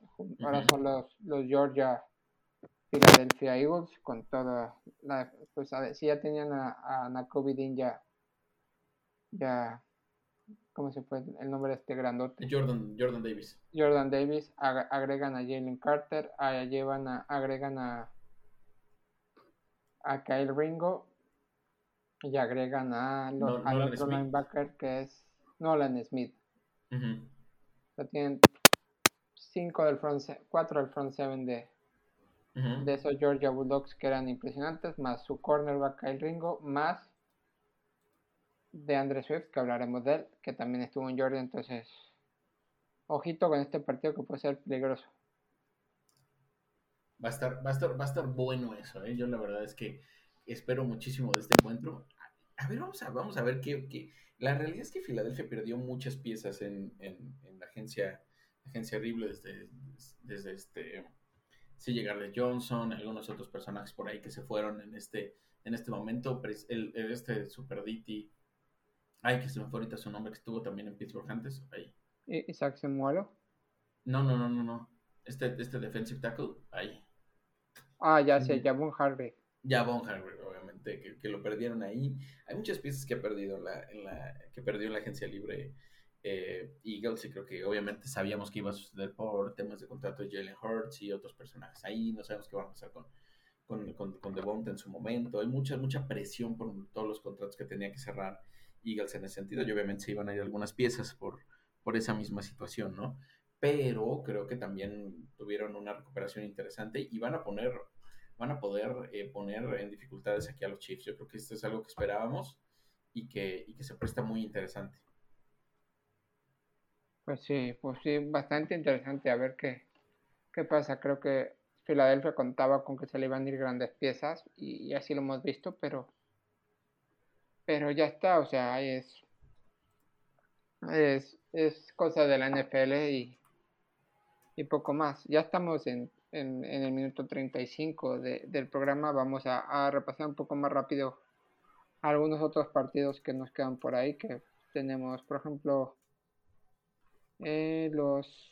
Ahora son los, los Georgia Philadelphia Eagles con toda la pues a si ya tenían a, a ya ya ¿cómo se fue el nombre de este grandote? Jordan, Jordan Davis. Jordan Davis, agregan a Jalen Carter, llevan a, agregan a a Kyle Ringo y agregan a los, al otro linebacker que es Nolan Smith tienen 5 del front, 4 del front 7 de, de esos Georgia Bulldogs que eran impresionantes, más su cornerback Kyle Ringo, más de Andre Swift, que hablaremos de él, que también estuvo en Georgia, entonces ojito con este partido que puede ser peligroso. Va a estar, va a estar, va a estar bueno eso, ¿eh? yo la verdad es que espero muchísimo de este encuentro. A ver, vamos a, vamos a ver qué, qué, la realidad es que Filadelfia perdió muchas piezas en, la agencia, agencia Rible desde, desde este sí llegarle Johnson, algunos otros personajes por ahí que se fueron en este, en este momento, el, este Super DT, ay que se me fue ahorita su nombre que estuvo también en Pittsburgh antes, ahí. Isaac Semualo. No, no, no, no, no. Este, este defensive tackle, ahí. Ah, ya sé, Javon Harvey. Javon Harvey, que, lo perdieron ahí. Hay muchas piezas que ha perdido la, que perdió en la agencia libre eh, Eagles y creo que obviamente sabíamos que iba a suceder por temas de contrato de Jalen Hurts y otros personajes ahí. No sabemos qué va a pasar con, con, con, con Devonta en su momento. Hay mucha, mucha presión por todos los contratos que tenía que cerrar Eagles en ese sentido y obviamente se iban a ir algunas piezas por, por esa misma situación, ¿no? Pero creo que también tuvieron una recuperación interesante y van a poner van a poder eh, poner en dificultades aquí a los Chiefs. Yo creo que esto es algo que esperábamos y que, y se presta muy interesante. Pues sí, pues sí, bastante interesante a ver qué, qué pasa. Creo que Filadelfia contaba con que se le iban a ir grandes piezas y, así lo hemos visto, pero pero ya está, o sea, es es, es cosa de la NFL y, y poco más. Ya estamos en, en, el minuto 35 de, del programa. Vamos a, repasar un poco más rápido algunos otros partidos que nos quedan por ahí. Que tenemos, por ejemplo, eh, los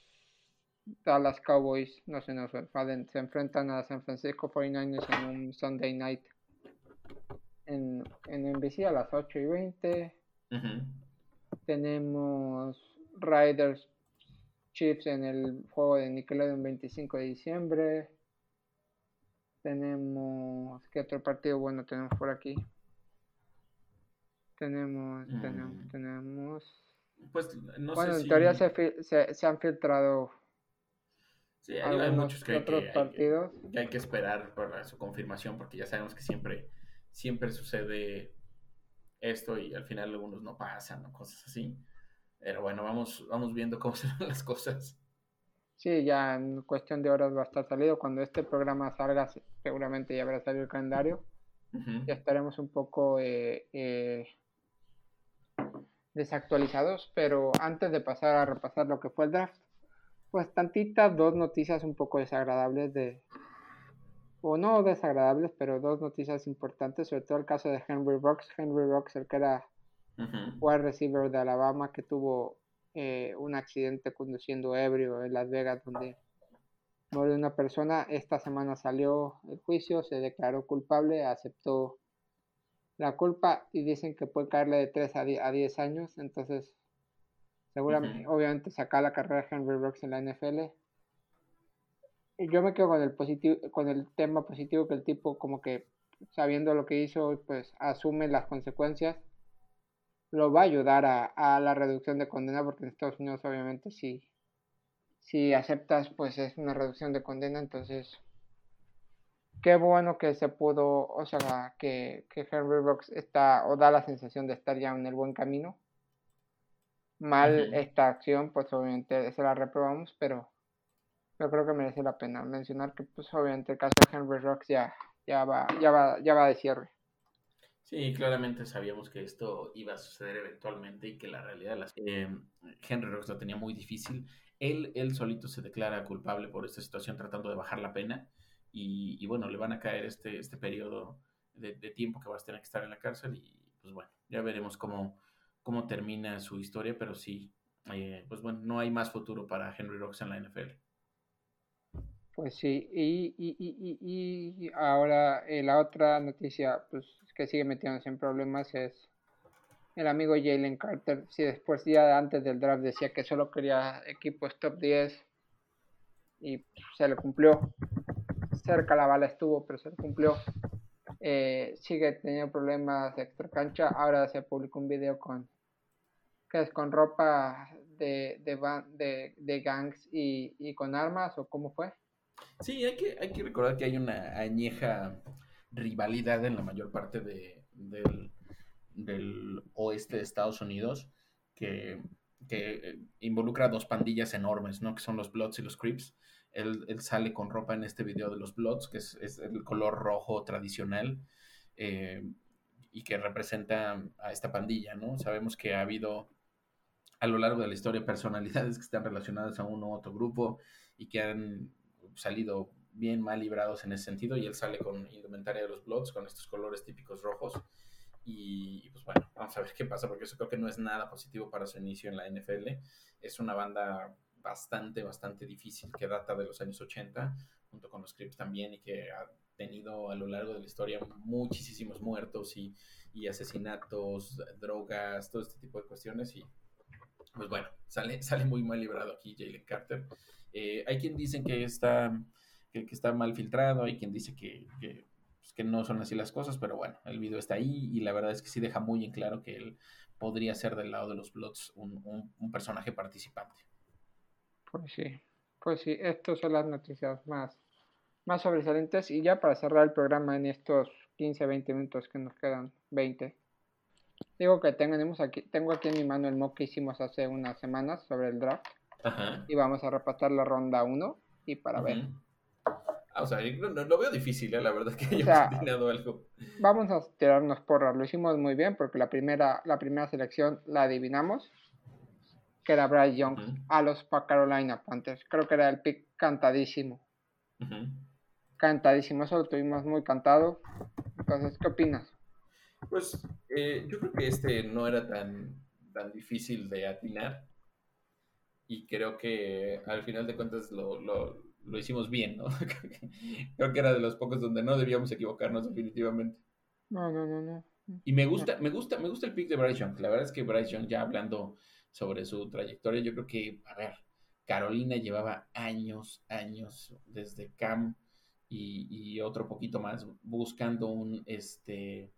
Dallas Cowboys, no se nos enfaden, se enfrentan a San Francisco 49ers en un Sunday night en, en NBC a las 8 y 20. Tenemos Riders Chiefs en el juego de Nickelodeon 25 de diciembre. Tenemos. ¿Qué otro partido bueno tenemos por aquí? Tenemos. Tenemos. Mm. tenemos pues no bueno, sé en teoría se, se, se, han filtrado. Sí, hay, muchos que, otros partidos. que hay que esperar para su confirmación porque ya sabemos que siempre, siempre sucede esto y al final algunos no pasan o cosas así. Pero bueno, vamos, vamos viendo cómo se dan las cosas. Sí, ya en cuestión de horas va a estar salido. Cuando este programa salga, seguramente ya habrá salido el calendario. Ya estaremos un poco eh, eh, desactualizados, pero antes de pasar a repasar lo que fue el draft, pues tantitas dos noticias un poco desagradables de, o no desagradables, pero dos noticias importantes, sobre todo el caso de Henry Rocks. Henry Rocks, el que era wide receiver de Alabama que tuvo eh, un accidente conduciendo ebrio en Las Vegas donde murió una persona. Esta semana salió el juicio, se declaró culpable, aceptó la culpa y dicen que puede caerle de 3 a 10 años. Entonces, seguramente, obviamente, saca la carrera de Henry Rocks en la NFL. Y yo me quedo con el, positivo, con el tema positivo que el tipo como que sabiendo lo que hizo, pues asume las consecuencias lo va a ayudar a, la reducción de condena, porque en Estados Unidos obviamente si, si aceptas, pues es una reducción de condena, entonces qué bueno que se pudo, o sea, que, que Henry Rocks está, o da la sensación de estar ya en el buen camino. Mal esta acción, pues obviamente se la reprobamos, pero yo creo que merece la pena mencionar que pues obviamente el caso de Henry Rocks ya, ya va, ya va, ya va de cierre. Sí, claramente sabíamos que esto iba a suceder eventualmente y que la realidad las eh, Henry Rocks lo tenía muy difícil. Él, él solito se declara culpable por esta situación tratando de bajar la pena y, bueno, le van a caer este, este periodo de, tiempo que va a tener que estar en la cárcel y pues bueno, ya veremos cómo, cómo termina su historia, pero sí, eh, pues bueno, no hay más futuro para Henry Rocks en la NFL. Pues sí, y, y, y, y ahora eh, la otra noticia pues, que sigue metiéndose en problemas es el amigo Jalen Carter. Si después, ya antes del draft, decía que solo quería equipos top 10 y se le cumplió. Cerca la bala estuvo, pero se le cumplió. Eh, sigue teniendo problemas de extra cancha. Ahora se publicó un video con que es con ropa de, de, gangs y, y, con armas o cómo fue. Sí, hay que, hay que recordar que hay una añeja rivalidad en la mayor parte de, del, oeste de Estados Unidos que, que, involucra dos pandillas enormes, ¿no? Que son los Bloods y los Crips. Él, sale con ropa en este video de los Bloods, que es, el color rojo tradicional eh, y que representa a esta pandilla, ¿no? Sabemos que ha habido a lo largo de la historia personalidades que están relacionadas a uno u otro grupo y que han salido bien mal librados en ese sentido y él sale con indumentaria de los Bloods, con estos colores típicos rojos. Y, pues bueno, vamos a ver qué pasa, porque eso creo que no es nada positivo para su inicio en la NFL. Es una banda bastante, bastante difícil que data de los años 80, junto con los Crips también, y que ha tenido a lo largo de la historia muchísimos muertos y, y asesinatos, drogas, todo este tipo de cuestiones. Y pues bueno, sale, sale muy mal librado aquí Jalen Carter. Eh, hay quien dicen que está, que, está mal filtrado, hay quien dice que, pues, que, no son así las cosas, pero bueno, el video está ahí y la verdad es que sí deja muy en claro que él podría ser del lado de los Bloods un, un, personaje participante. Pues sí, pues sí, estas son las noticias más, más sobresalientes y ya para cerrar el programa en estos 15, 20 minutos que nos quedan, 20. Digo que tenemos aquí, tengo aquí en mi mano el mock que hicimos hace unas semanas sobre el draft. Y vamos a repasar la ronda 1 y para ver. O sea, lo veo difícil, ¿eh? la verdad que hayamos o algo. Vamos a tirarnos porras, lo hicimos muy bien porque la primera, la primera selección la adivinamos. que era Bryce Young, a los Carolina Panthers. Creo que era el pick cantadísimo. Cantadísimo, eso lo tuvimos muy cantado. Entonces, ¿qué opinas? Pues eh, yo creo que este no era tan, tan difícil de atinar y creo que al final de cuentas lo, lo, lo hicimos bien, ¿no? creo que era de los pocos donde no debíamos equivocarnos definitivamente. No, no, no, no. Y me gusta, me gusta, me gusta el pick de Bryce Young. La verdad es que Bryce Young, ya hablando sobre su trayectoria, yo creo que, a ver, Carolina llevaba años, años desde Cam y, y otro poquito más buscando un, este,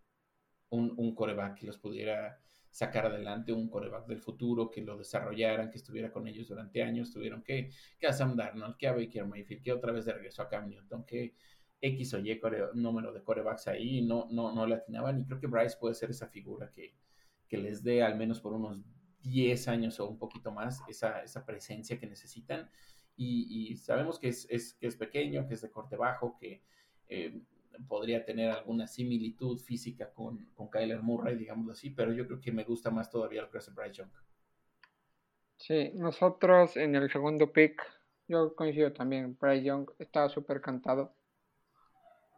un, un coreback que los pudiera sacar adelante un coreback del futuro, que lo desarrollaran, que estuviera con ellos durante años, tuvieron que, que a Sam Darnold, que a Baker Mayfield, que otra vez de regreso a Cam Newton, que X o Y número de corebacks ahí, no, no, no le atinaban, y creo que Bryce puede ser esa figura que, que les dé al menos por unos 10 años o un poquito más esa, esa presencia que necesitan, y, y sabemos que es, es, que es pequeño, que es de corte bajo, que eh, podría tener alguna similitud física con, con Kyler Murray, digamos así, pero yo creo que me gusta más todavía el Crescent Bryce Young. Sí, nosotros en el segundo pick, yo coincido también, Bryce Young estaba súper cantado.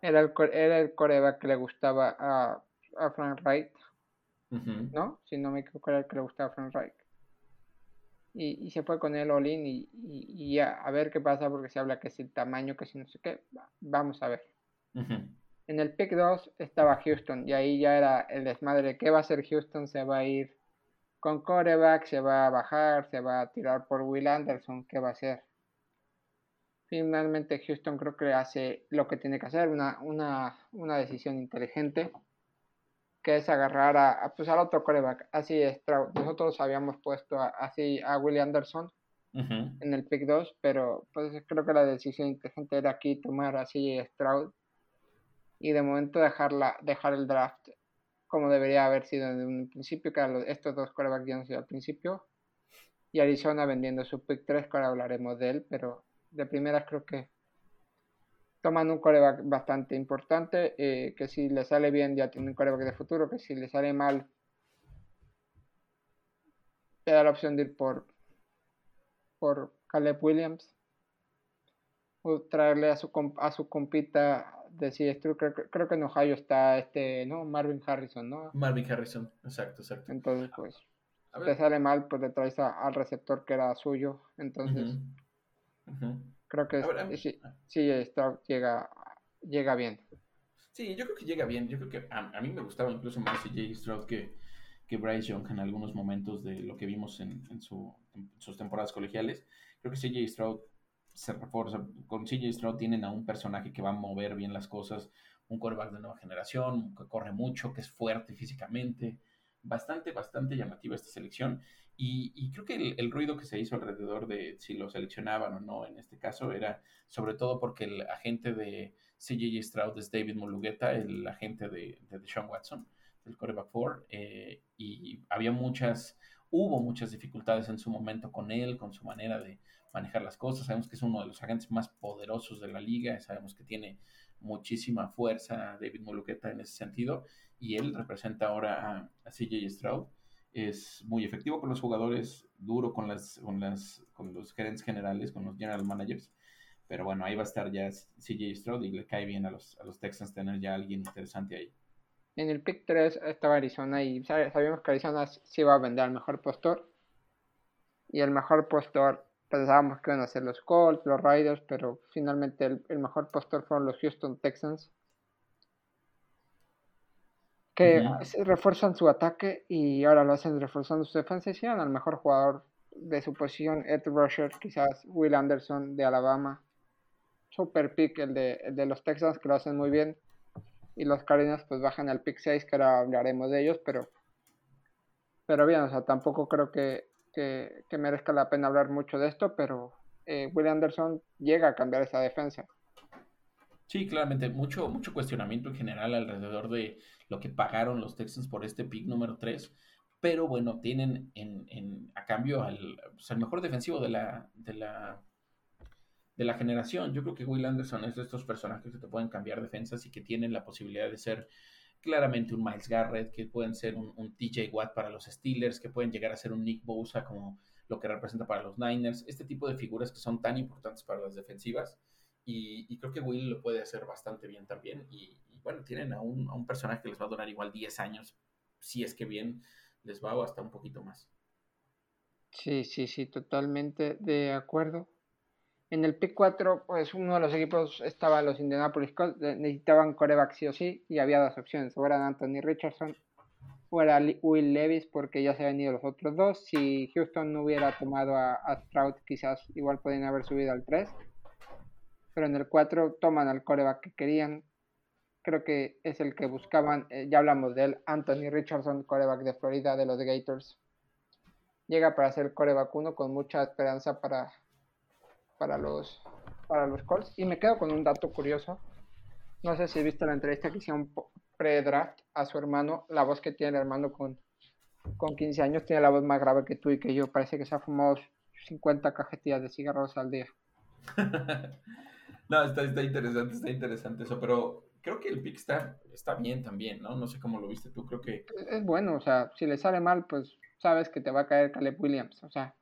Era el, era el coreback que le gustaba a, a Frank Wright, ¿no? Si no me equivoco, era el que le gustaba a Frank Wright. Y, y, se fue con él all in y, y, y, a, a, ver qué pasa porque se habla que es el tamaño, que si no sé qué. Vamos a ver. En el pick 2 estaba Houston y ahí ya era el desmadre. ¿Qué va a hacer Houston? Se va a ir con coreback, se va a bajar, se va a tirar por Will Anderson. ¿Qué va a hacer? Finalmente Houston creo que hace lo que tiene que hacer, una, una, una decisión inteligente, que es agarrar a, pues al otro coreback. Así es, nosotros habíamos puesto así a Will Anderson en el pick 2, pero pues creo que la decisión inteligente era aquí tomar así Stroud y de momento dejarla, dejar el draft como debería haber sido en un principio, que estos dos corebacks ya no sido al principio, y Arizona vendiendo su pick 3, que ahora hablaremos de él, pero de primeras creo que toman un coreback bastante importante, eh, que si le sale bien ya tiene un coreback de futuro, que si le sale mal te da la opción de ir por, por Caleb Williams, o traerle a su, a su compita de creo, creo, que en Ohio está este, ¿no? Marvin Harrison, ¿no? Marvin Harrison, exacto, exacto. Entonces, pues, si te sale mal, pues le traes al receptor que era suyo. Entonces, creo que sí, sí llega, llega bien. Sí, yo creo que llega bien. Yo creo que a, mí me gustaba incluso más CJ Stroud que, que Bryce Young en algunos momentos de lo que vimos en, en, su, en sus temporadas colegiales. Creo que CJ Stroud se refuerza. Con CJ Stroud tienen a un personaje que va a mover bien las cosas, un quarterback de nueva generación, que corre mucho, que es fuerte físicamente. Bastante, bastante llamativa esta selección. Y, creo que el, ruido que se hizo alrededor de si lo seleccionaban o no en este caso era sobre todo porque el agente de CJ Stroud es David Mulugueta, el agente de, de Deshaun Watson, del quarterback 4. Eh, y había muchas, hubo muchas dificultades en su momento con él, con su manera de, manejar las cosas. Sabemos que es uno de los agentes más poderosos de la liga, sabemos que tiene muchísima fuerza David Moluqueta en ese sentido, y él representa ahora a, CJ Stroud. Es muy efectivo con los jugadores, duro con, las, con, las, con los gerentes generales, con los general managers. Pero bueno, ahí va a estar ya CJ Stroud y le cae bien a los, a los Texans tener ya alguien interesante ahí. En el pick 3 estaba Arizona y sabíamos que Arizona sí iba a vender al mejor postor. Y el mejor postor pensábamos que iban a ser los Colts, los Riders, pero finalmente el, mejor postor fueron los Houston Texans. Que refuerzan su ataque y ahora lo hacen reforzando su defensa. Hicieron al mejor jugador de su posición, Ed Rusher, quizás Will Anderson de Alabama. Super pick el de, el de los Texans, que lo hacen muy bien. Y los Cardinals pues bajan al pick 6, que ahora hablaremos de ellos, pero, pero bien, o sea, tampoco creo que que, merezca la pena hablar mucho de esto, pero eh, Will Anderson llega a cambiar esa defensa. Sí, claramente, mucho, mucho cuestionamiento en general alrededor de lo que pagaron los Texans por este pick número 3. Pero bueno, tienen en, en a cambio al, pues, al, mejor defensivo de la, de, la, de la generación. Yo creo que Will Anderson es de estos personajes que te pueden cambiar defensas y que tienen la posibilidad de ser claramente un Miles Garrett, que pueden ser un, TJ Watt para los Steelers, que pueden llegar a ser un Nick Bosa como lo que representa para los Niners, este tipo de figuras que son tan importantes para las defensivas. Y, creo que Will lo puede hacer bastante bien también. Y, bueno, tienen a un, a un, personaje que les va a durar igual 10 años, si es que bien les va o hasta un poquito más. Sí, sí, sí, totalmente de acuerdo. En el pick 4, pues uno de los equipos estaba los Indianapolis Colts, necesitaban coreback sí o sí, y había dos opciones, o eran Anthony Richardson o era Will Levis, porque ya se habían ido los otros dos. Si Houston no hubiera tomado a, Stroud, quizás igual podrían haber subido al 3. Pero en el 4 toman al coreback que querían. Creo que es el que buscaban, eh, ya hablamos de él, Anthony Richardson, coreback de Florida, de los Gators. Llega para ser coreback 1 con mucha esperanza para para los, para los Colts. Y me quedo con un dato curioso. No sé si viste la entrevista que hicieron pre-draft a su hermano. La voz que tiene el hermano con, con 15 años tiene la voz más grave que tú y que yo. Parece que se ha fumado 50 cajetillas de cigarros al día. no, está, está, interesante, está interesante eso. Pero creo que el pick está, está bien también, ¿no? No sé cómo lo viste tú. Creo que. Es bueno, o sea, si le sale mal, pues sabes que te va a caer Caleb Williams. O sea,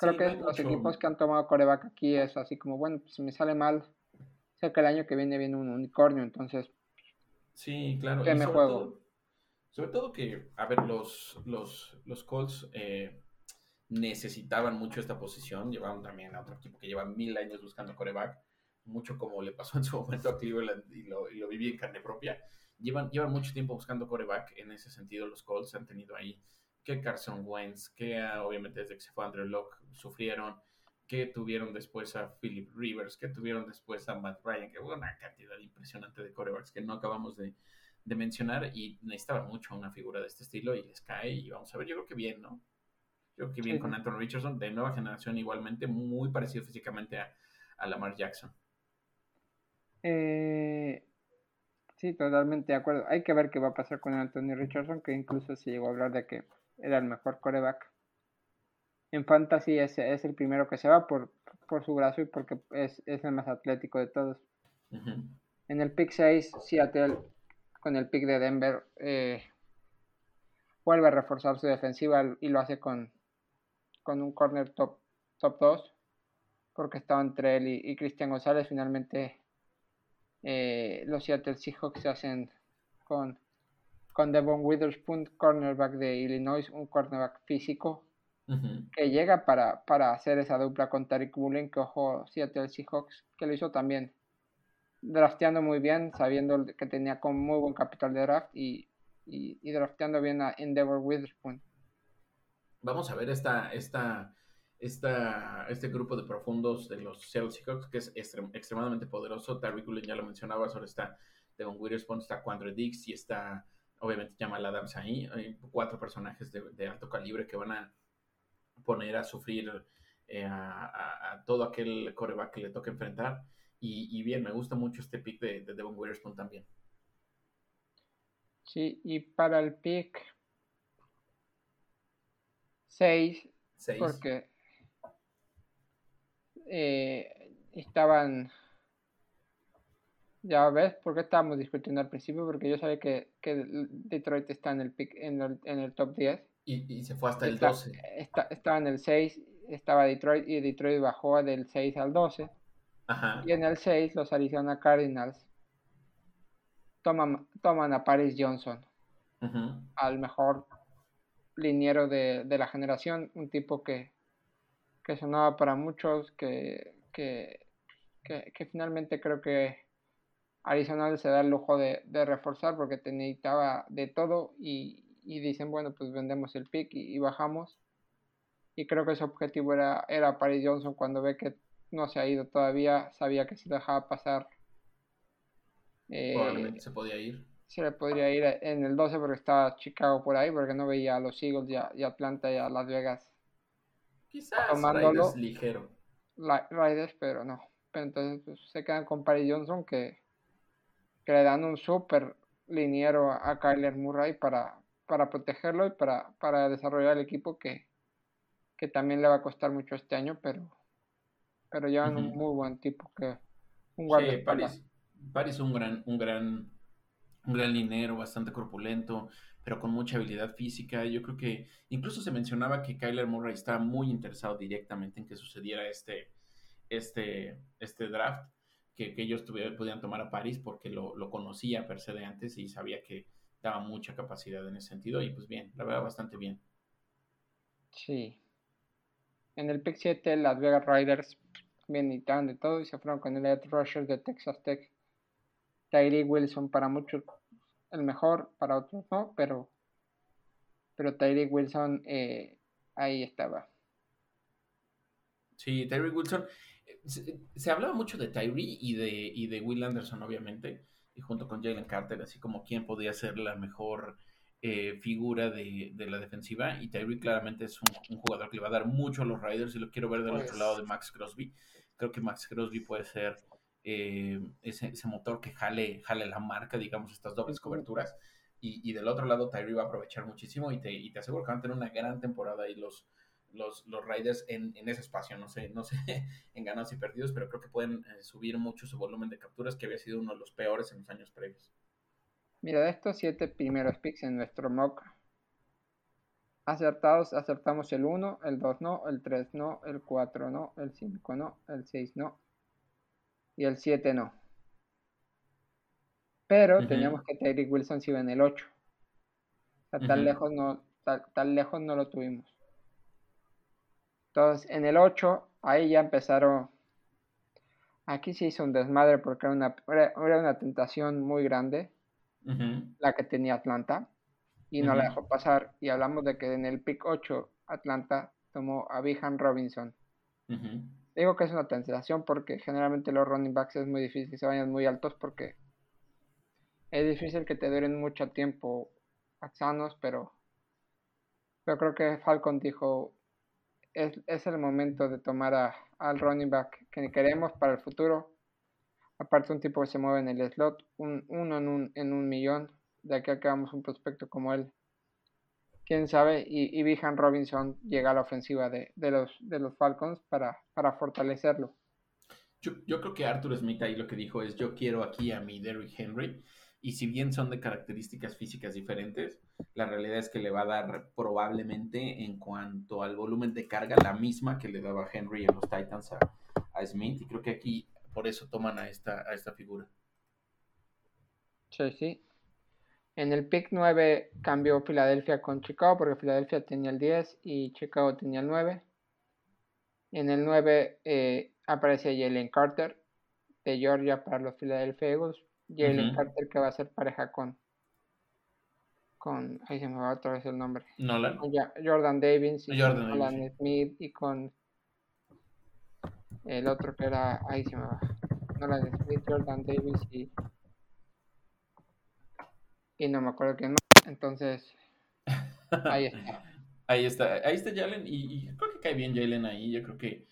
Creo que los equipos que han tomado coreback aquí es así como, bueno, pues si me sale mal, sé que el año que viene viene un unicornio, entonces. Sí, claro. ¿Qué me sobre juego? Todo, sobre todo que, a ver, los, los, los Colts eh, necesitaban mucho esta posición, llevaban también a otro equipo que lleva mil años buscando coreback, mucho como le pasó en su momento a Cleveland y lo, y lo viví en carne propia. Llevan, llevan mucho tiempo buscando coreback, en ese sentido los Colts han tenido ahí que Carson Wentz, que ah, obviamente desde que se fue Andrew Locke sufrieron, que tuvieron después a Philip Rivers, que tuvieron después a Matt Ryan, que hubo una cantidad impresionante de corebacks que no acabamos de, mencionar y necesitaban mucho una figura de este estilo y les cae y vamos a ver, yo creo que bien, ¿no? Yo creo que bien con Anthony Richardson, de nueva generación igualmente, muy parecido físicamente a, a Lamar Jackson. Eh, sí, totalmente de acuerdo. Hay que ver qué va a pasar con Anthony Richardson, que incluso se llegó a hablar de que era el mejor coreback. En fantasy es, es el primero que se va por, por su brazo y porque es, el más atlético de todos. En el pick 6, Seattle con el pick de Denver eh, vuelve a reforzar su defensiva y lo hace con, con un corner top, top 2 porque estaba entre él y, Cristian González. Finalmente eh, los Seattle Seahawks se hacen con con Devon Witherspoon, cornerback de Illinois, un cornerback físico que llega para, para, hacer esa dupla con Tariq Bullen, que ojo Seattle Seahawks, que lo hizo también drafteando muy bien, sabiendo que tenía con muy buen capital de draft y, y, drafteando bien a Endeavor Witherspoon. Vamos a ver esta, esta, esta, este grupo de profundos de los Seattle Seahawks, que es extremadamente poderoso. Tariq ya lo mencionaba, sobre está Devon Witherspoon, está Quandre Dix y está obviamente Jamal Adams ahí, hay cuatro personajes de, alto calibre que van a poner a sufrir eh, a, todo aquel coreback que le toque enfrentar. Y, bien, me gusta mucho este pick de, Devon Witherspoon también. Sí, y para el pick 6, porque eh, estaban ya ves por qué estábamos discutiendo al principio, porque yo sabía que, Detroit está en el, pick, en el, en el top 10. Y, se fue hasta el 12. estaba en el 6, estaba Detroit y Detroit bajó del 6 al 12. Y en el 6 los Arizona Cardinals toman, toman a Paris Johnson, al mejor liniero de, la generación, un tipo que, que sonaba para muchos, que, que, que finalmente creo que Arizona se da el lujo de, reforzar porque te necesitaba de todo y, dicen, bueno, pues vendemos el pick y, bajamos. Y creo que ese objetivo era, era Paris Johnson cuando ve que no se ha ido todavía, sabía que si lo dejaba pasar. Eh, Probablemente se podía ir. Se le podría ir en el 12 porque estaba Chicago por ahí, porque no veía a los Eagles y a, Atlanta y a Las Vegas. Quizás Raiders ligero. Raiders, pero no. Pero entonces pues, se quedan con Paris Johnson que que le dan un super liniero a, Kyler Murray para, para protegerlo y para, para desarrollar el equipo que, que también le va a costar mucho este año, pero, pero llevan un muy buen tipo que un sí, Paris, Paris un gran, un gran un gran linero, bastante corpulento, pero con mucha habilidad física. Yo creo que incluso se mencionaba que Kyler Murray estaba muy interesado directamente en que sucediera este, este, este draft, que, ellos podían tomar a París porque lo, lo, conocía per se de antes y sabía que daba mucha capacidad en ese sentido. Y pues bien, la verdad bastante bien. Sí. En el pick 7, Las Vegas Riders bien necesitaban de todo y se fueron con el Ed Rusher de Texas Tech. Tyree Wilson para muchos el mejor, para otros no, pero, pero Tyree Wilson eh, ahí estaba. Sí, Tyree Wilson. Eh, se, hablaba mucho de Tyree y de, y de Will Anderson, obviamente, y junto con Jalen Carter, así como quién podía ser la mejor eh, figura de, la defensiva. Y Tyree claramente es un, jugador que le va a dar mucho a los Riders y lo quiero ver del otro pues lado de Max Crosby. Creo que Max Crosby puede ser eh, ese, motor que jale, jale la marca, digamos, estas dobles coberturas. Y, del otro lado, Tyree va a aprovechar muchísimo y te, y te aseguro que van a tener una gran temporada y los, los, los Raiders en, ese espacio. No sé, no sé en ganados y perdidos, pero creo que pueden eh, subir mucho su volumen de capturas, que había sido uno de los peores en los años previos. Mira, de estos siete primeros picks en nuestro mock acertados, acertamos el 1, el 2 no, el 3 no, el 4 no, el 5 no, el 6 no, y el 7 no. Pero teníamos que Tyreek Wilson si iba en el 8. O sea, tan, lejos no, tan, lejos no lo tuvimos. Entonces, en el 8, ahí ya empezaron. Aquí se hizo un desmadre porque era una, era una tentación muy grande la que tenía Atlanta y no la dejó pasar. Y hablamos de que en el pick 8 Atlanta tomó a Bijan Robinson. Digo que es una tentación porque generalmente los running backs es muy difícil que se vayan muy altos porque es difícil que te duren mucho tiempo sanos, pero yo creo que Falcon dijo es, es el momento de tomar a, al running back que queremos para el futuro. Aparte un tipo que se mueve en el slot, un, uno en un, en un millón, de aquí acabamos un prospecto como él quién sabe, y, y Bijan Robinson llega a la ofensiva de, los, de los Falcons para, para fortalecerlo. Yo, yo, creo que Arthur Smith ahí lo que dijo es yo quiero aquí a mi Derrick Henry y si bien son de características físicas diferentes, la realidad es que le va a dar probablemente en cuanto al volumen de carga la misma que le daba Henry a los Titans a, a Smith y creo que aquí por eso toman a esta, a esta figura. Sí, sí. En el pick 9 cambió Filadelfia con Chicago porque Filadelfia tenía el 10 y Chicago tenía el 9. En el 9 eh, aparece Jalen Carter de Georgia para los Philadelphia Eagles. Jalen Carter que va a ser pareja con con ahí se me va otra vez el nombre. Nolan. Jordan Davis y Nolan Smith y con el otro que era ahí se me va. Nolan Smith, Jordan Davis y y no me acuerdo quién más. Entonces, ahí está. ahí está, ahí está Jalen y, creo que cae bien Jalen ahí. Yo creo que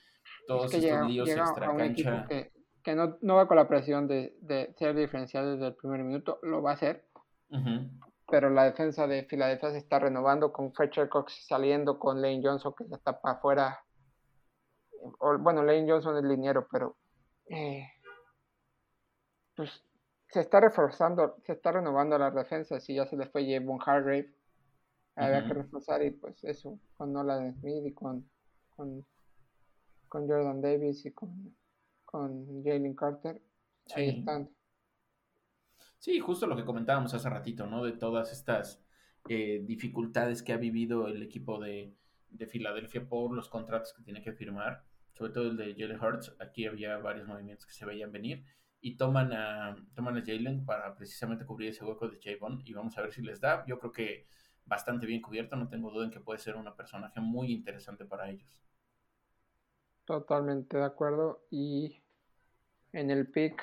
todos estos líos extra cancha. Que, que no, no, va con la presión de, de, ser diferencial desde el primer minuto, lo va a hacer. Pero la defensa de Filadelfia se está renovando con Fletcher Cox saliendo, con Lane Johnson que ya está para afuera. bueno, Lane Johnson es liniero, pero eh, pues se está reforzando, se está renovando la defensa. Si ya se le fue Javon Hargrave, había que reforzar y pues eso, con Nolan Smith y con, con, Jordan Davis y con, con Jalen Carter. Ahí están. Sí, justo lo que comentábamos hace ratito, ¿no? De todas estas eh, dificultades que ha vivido el equipo de, de Filadelfia por los contratos que tiene que firmar, sobre todo el de Jalen Hurts. Aquí había varios movimientos que se veían venir y toman a, toman a Jalen para precisamente cubrir ese hueco de Javon y vamos a ver si les da. Yo creo que bastante bien cubierto, no tengo duda en que puede ser un personaje muy interesante para ellos. Totalmente de acuerdo y en el pick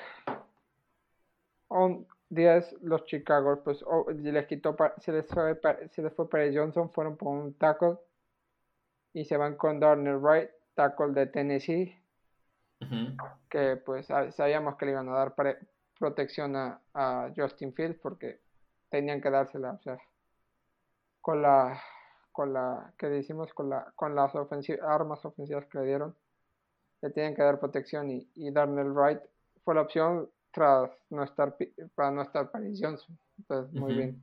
on 10 los Chicago pues oh, les quitó se les fue se les fue para Johnson fueron por un tackle y se van con Darnell Wright tackle de Tennessee que pues sabíamos que le iban a dar protección a, Justin Fields porque tenían que dársela, o sea, con la con la que decimos con la con las armas ofensivas que le dieron le tienen que dar protección y, y Darnell Wright fue la opción tras no estar para no estar Paris Johnson. Entonces, muy bien.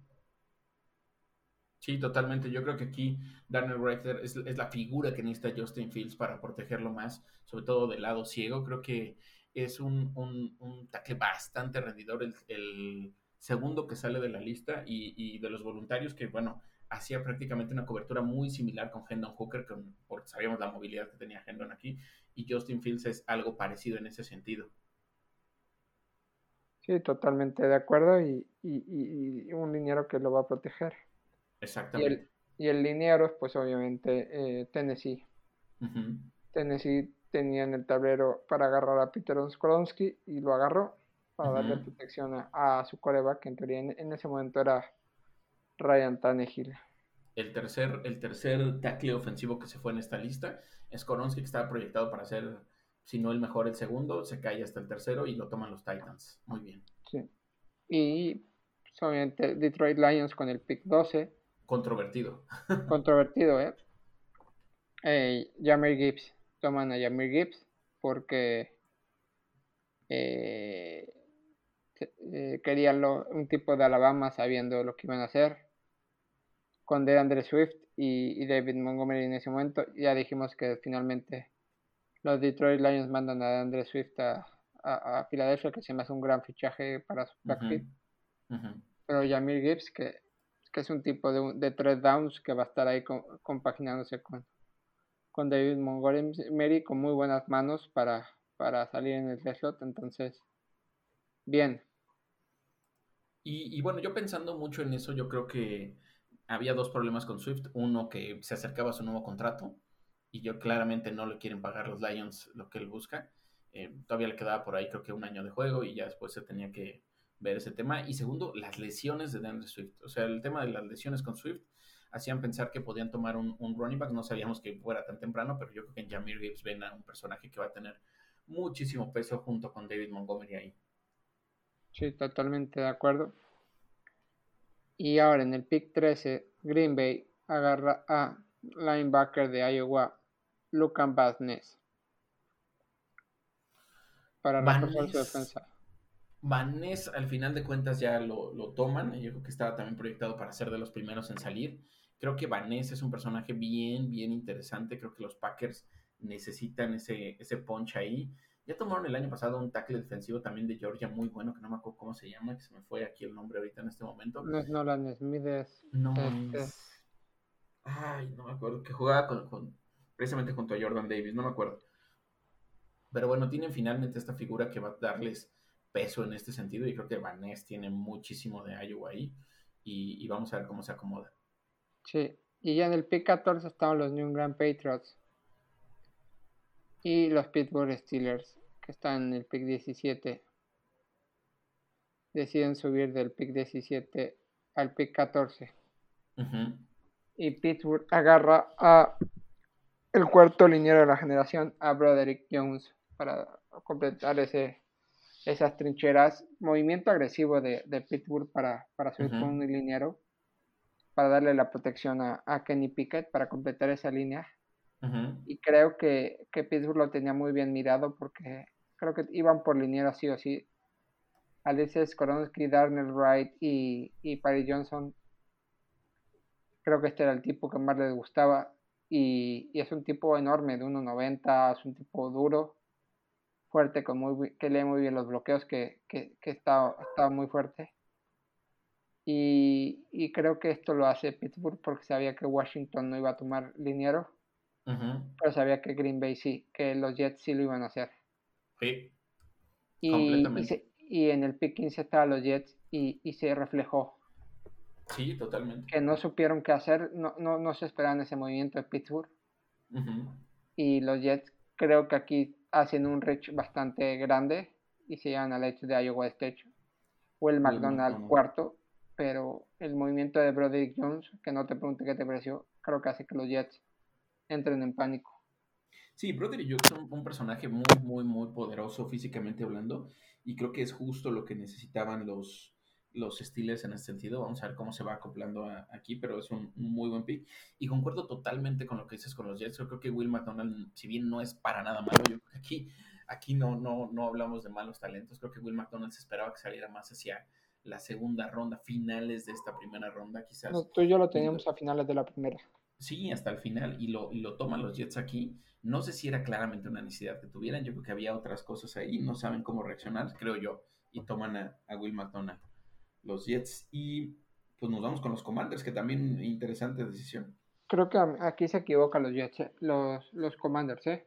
Sí, totalmente. Yo creo que aquí Daniel Rector es, la figura que necesita Justin Fields para protegerlo más, sobre todo del lado ciego. Creo que es un, un, tackle bastante rendidor, el, segundo que sale de la lista y, de los voluntarios que, bueno, hacía prácticamente una cobertura muy similar con Hendon Hooker, porque sabíamos la movilidad que tenía Hendon aquí, y Justin Fields es algo parecido en ese sentido. Sí, totalmente de acuerdo, y, un liniero que lo va a proteger. Exactamente. Y el, liniero, pues obviamente eh, Tennessee. Tennessee tenía en el tablero para agarrar a Peter Skolonsky y lo agarró para darle protección a, su coreback, que en teoría en, ese momento era Ryan Tannehill. El tercer, el tercer tackle ofensivo que se fue en esta lista es Koronsky, que estaba proyectado para ser, si no el mejor, el segundo, se cae hasta el tercero y lo toman los Titans. Muy bien. Sí. Y pues, obviamente Detroit Lions con el pick 12 Controvertido. Controvertido, ¿eh? eh Jammer Gibbs. Toman a Jamir Gibbs porque eh, eh, querían un tipo de Alabama sabiendo lo que iban a hacer. Con DeAndre Swift y, David Montgomery en ese momento. Ya dijimos que finalmente los Detroit Lions mandan a DeAndre Swift a, a, Filadelfia, que se me hace un gran fichaje para su backfield. Pero Jamir Gibbs, que que es un tipo de, de tres downs que va a estar ahí compaginándose con, con David Montgomery con muy buenas manos para, para salir en el slot. Entonces, bien. Y, bueno, yo pensando mucho en eso, yo creo que había dos problemas con Swift. Uno, que se acercaba a su nuevo contrato y yo claramente no le quieren pagar los Lions lo que él busca. Eh, todavía le quedaba por ahí creo que un año de juego y ya después se tenía que, ver ese tema. Y segundo, las lesiones de DeAndre Swift. O sea, el tema de las lesiones con Swift hacían pensar que podían tomar un, running back. No sabíamos que fuera tan temprano, pero yo creo que en Jamir Gibbs ven a un personaje que va a tener muchísimo peso junto con David Montgomery ahí. Sí, totalmente de acuerdo. Y ahora en el pick 13, Green Bay agarra a linebacker de Iowa, Lucan Basnes. Para reforzar su defensa. Vanés, al final de cuentas, ya lo, toman. Yo creo que estaba también proyectado para ser de los primeros en salir. Creo que Vanés es un personaje bien, bien interesante. Creo que los Packers necesitan ese, ese punch ahí. Ya tomaron el año pasado un tackle defensivo también de Georgia muy bueno, que no me acuerdo cómo se llama, que se me fue aquí el nombre ahorita en este momento. No es Nolan Smith, No Ay, no me acuerdo. Que jugaba con, precisamente junto a Jordan Davis, no me acuerdo. Pero bueno, tienen finalmente esta figura que va a darles peso en este sentido y creo que Vanés tiene muchísimo de Iowa ahí y, vamos a ver cómo se acomoda. Sí, y ya en el pick 14 estaban los New England Patriots y los Pittsburgh Steelers que están en el pick 17. Deciden subir del pick 17 al pick 14. Y Pittsburgh agarra a el cuarto liniero de la generación, a Broderick Jones, para completar ese esas trincheras, movimiento agresivo de, de Pittsburgh para, para subir con un liniero, para darle la protección a, Kenny Pickett, para completar esa línea. Y creo que, que, Pittsburgh lo tenía muy bien mirado porque creo que iban por liniero así o sí. Alice Skoronsky, Darnell Wright y, y Paris Johnson. Creo que este era el tipo que más les gustaba. Y, y es un tipo enorme, de 1.90, es un tipo duro fuerte, con muy, que lee muy bien los bloqueos, que, que, que está, muy fuerte. Y, creo que esto lo hace Pittsburgh porque sabía que Washington no iba a tomar liniero, pero sabía que Green Bay sí, que los Jets sí lo iban a hacer. Sí. Y, y, en el pick 15 estaban los Jets y, se reflejó. Sí, totalmente. Que no supieron qué hacer, no, no, no se esperaban ese movimiento de Pittsburgh. Y los Jets creo que aquí hacen un reach bastante grande y se llevan al hecho de Iowa State o el McDonald's cuarto, pero el movimiento de Broderick Jones, que no te pregunte qué te pareció, creo que hace que los Jets entren en pánico. Sí, Broderick Jones es un, personaje muy, muy, muy poderoso físicamente hablando y creo que es justo lo que necesitaban los, los Steelers en ese sentido. Vamos a ver cómo se va acoplando aquí, pero es un, muy buen pick. Y concuerdo totalmente con lo que dices con los Jets. Yo creo que Will McDonald, si bien no es para nada malo, yo creo que aquí aquí no, no, no hablamos de malos talentos. Creo que Will McDonald se esperaba que saliera más hacia la segunda ronda, finales de esta primera ronda, quizás. tú y yo lo teníamos a finales de la primera. Sí, hasta el final, y lo, y lo toman los Jets aquí. No sé si era claramente una necesidad que tuvieran, yo creo que había otras cosas ahí, no saben cómo reaccionar, creo yo, y toman a, a Will McDonald los Jets. Y pues nos vamos con los Commanders, que también interesante decisión. Creo que aquí se equivocan los Jets, eh, los, los Commanders, ¿eh?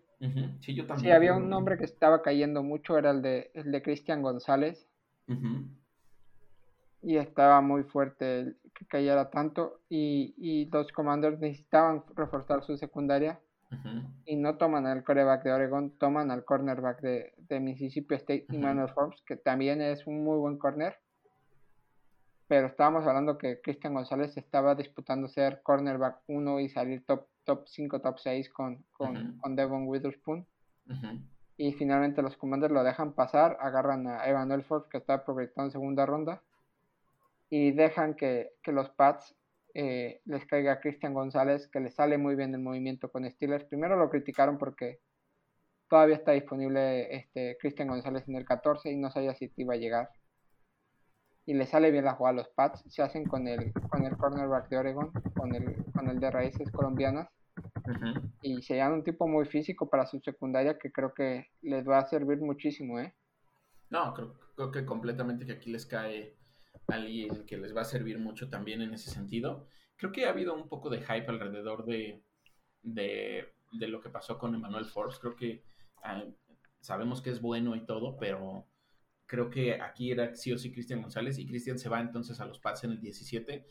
Sí, yo también. Sí, había un nombre que estaba cayendo mucho, era el de, el de Cristian González. Y estaba muy fuerte que cayera tanto. Y, y los Commanders necesitaban reforzar su secundaria. Y no toman al coreback de Oregon, toman al cornerback de, de Mississippi State, Emmanuel Forbes, que también es un muy buen corner pero estábamos hablando que Cristian González estaba disputando ser cornerback 1 y salir top top 5, top 6 con, con, Devon Witherspoon. Y finalmente los Commanders lo dejan pasar, agarran a Evan Elford, que está proyectado en segunda ronda, y dejan que, los Pats eh, les caiga a Cristian González, que le sale muy bien el movimiento con Steelers. Primero lo criticaron porque todavía está disponible este Cristian González en el 14 y no sabía si te iba a llegar y le sale bien la jugada a los Pats, se hacen con el, con el cornerback de Oregon, con el, con el de raíces colombianas, y se llama un tipo muy físico para su secundaria que creo que les va a servir muchísimo, ¿eh? No, creo, que completamente que aquí les cae alguien que les va a servir mucho también en ese sentido. Creo que ha habido un poco de hype alrededor de, de, lo que pasó con Emmanuel Forbes. Creo que ah, sabemos que es bueno y todo, pero Creo que aquí era sí o sí Cristian González y Cristian se va entonces a los Pats en el 17.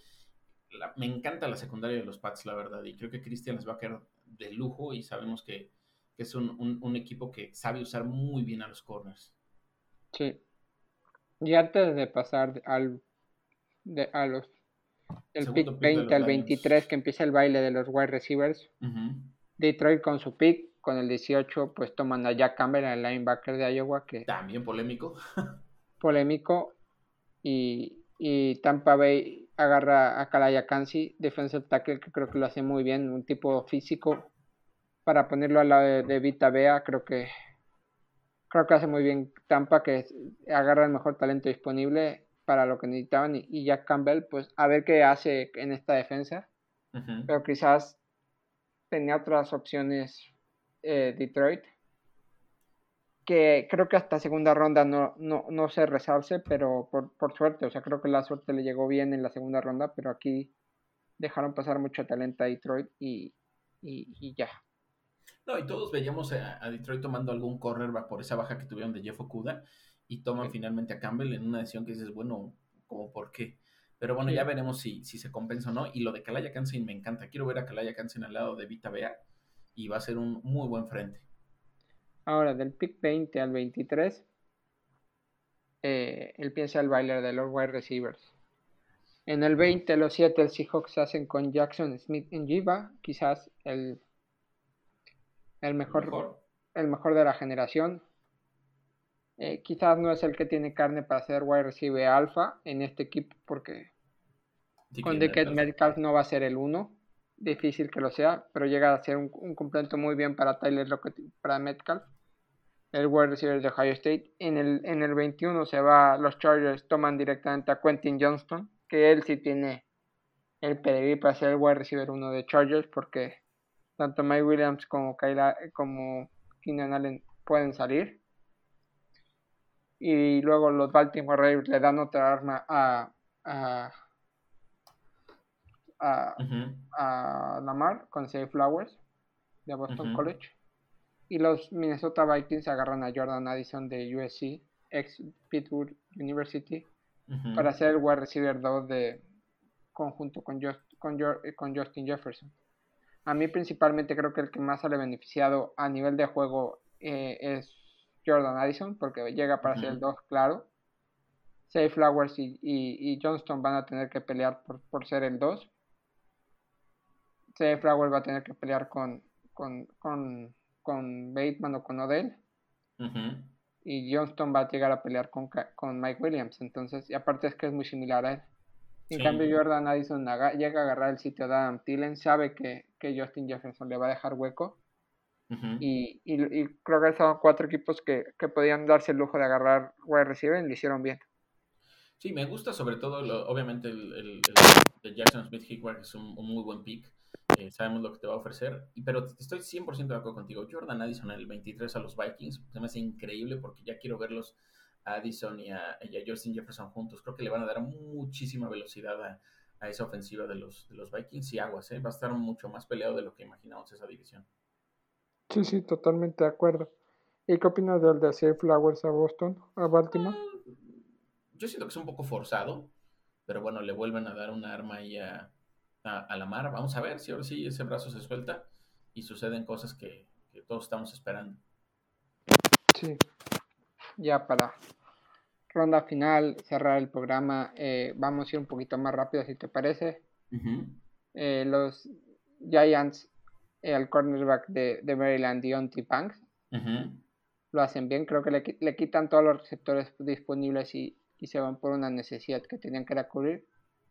me encanta la secundaria de los Pats, la verdad, y creo que Cristian les va a quedar de lujo y sabemos que, es un, equipo que sabe usar muy bien a los corners. Sí. Y antes de pasar al de, a los el pick 20 al 23 que empieza el baile de los wide receivers. Detroit con su pick con el 18 pues toman a Jack Campbell, el linebacker de Iowa, que... También polémico. polémico. Y, y, Tampa Bay agarra a Kalaya Kansi, defensive tackle, que creo que lo hace muy bien, un tipo físico. Para ponerlo al lado de, Vita Bea, creo que creo que hace muy bien Tampa, que agarra el mejor talento disponible para lo que necesitaban. Y, Jack Campbell, pues a ver qué hace en esta defensa. Pero quizás tenía otras opciones eh, Detroit, que creo que hasta segunda ronda no, no, no se resarce, pero por, suerte, o sea, creo que la suerte le llegó bien en la segunda ronda, pero aquí dejaron pasar mucho talento a Detroit y, ya. No, y todos veíamos a, Detroit tomando algún cornerback por esa baja que tuvieron de Jeff Okuda y toman finalmente a Campbell en una decisión que dices, bueno, como por qué. Pero bueno, ya veremos si, si se compensa o no. Y lo de Kalaya Kansen me encanta. Quiero ver a Kalaya Kansen al lado de Vita Bea y va a ser un muy buen frente. Ahora, del pick 20 al 23, eh, él piensa el bailer de los wide receivers. En el 20, los Seattle Seahawks hacen con Jackson Smith en Jiva, quizás el, el, mejor, ¿El mejor, de la generación. Eh, quizás no es el que tiene carne para ser wide receiver alfa en este equipo porque con Decade Metcalf no va a ser el 1 difícil que lo sea, pero llega a ser un, complemento muy bien para Tyler Lockett, para Metcalf, el wide receiver de Ohio State. En el, en el 21 se va, los Chargers toman directamente a Quentin Johnston, que él sí tiene el pedigrí para ser el wide receiver uno de Chargers, porque tanto Mike Williams como Kyla, como Keenan Allen pueden salir. Y luego los Baltimore Ravens le dan otra arma a, a a, Lamar con Safe Flowers de Boston College. Y los Minnesota Vikings agarran a Jordan Addison de USC, ex Pittsburgh University, para ser el wide receiver 2 de conjunto con, con, Justin Jefferson. A mí principalmente creo que el que más sale beneficiado a nivel de juego eh, es Jordan Addison, porque llega para ser el 2, claro. Safe Flowers y, Johnston van a tener que pelear por, por ser el 2. C. Flower va a tener que pelear con, con, con, con Bateman o con Odell. Y Johnston va a llegar a pelear con, con Mike Williams. Entonces, y aparte es que es muy similar a él. En cambio, Jordan Addison llega a agarrar el sitio de Adam Tillen, sabe que, que, Justin Jefferson le va a dejar hueco y, y, creo que estaban cuatro equipos que, que, podían darse el lujo de agarrar wide receiver y lo hicieron bien. Sí, me gusta sobre todo, obviamente, el, el, el, Jackson Smith Hickware, que es un, muy buen pick. Eh, sabemos lo que te va a ofrecer. Y, pero estoy 100% de acuerdo contigo. Jordan Addison en el 23 a los Vikings se me hace increíble porque ya quiero verlos a Addison y a, y a Justin Jefferson juntos. Creo que le van a dar muchísima velocidad a, a esa ofensiva de los, de los Vikings y aguas, ¿eh? va a estar mucho más peleado de lo que imaginamos esa división. Sí, sí, totalmente de acuerdo. ¿Y qué opinas del de Safe Flowers a Boston, a Baltimore? Ah, yo siento que es un poco forzado, pero bueno, le vuelven a dar un arma ahí a, a, la mar. Vamos a ver si ahora sí ese brazo se suelta y suceden cosas que, que todos estamos esperando. Sí, ya para ronda final, cerrar el programa, eh, vamos a ir un poquito más rápido si te parece. Eh, los Giants, el cornerback de, de Maryland, Deontay Banks, lo hacen bien. Creo que le, le, quitan todos los receptores disponibles y, y, se van por una necesidad que tenían que cubrir.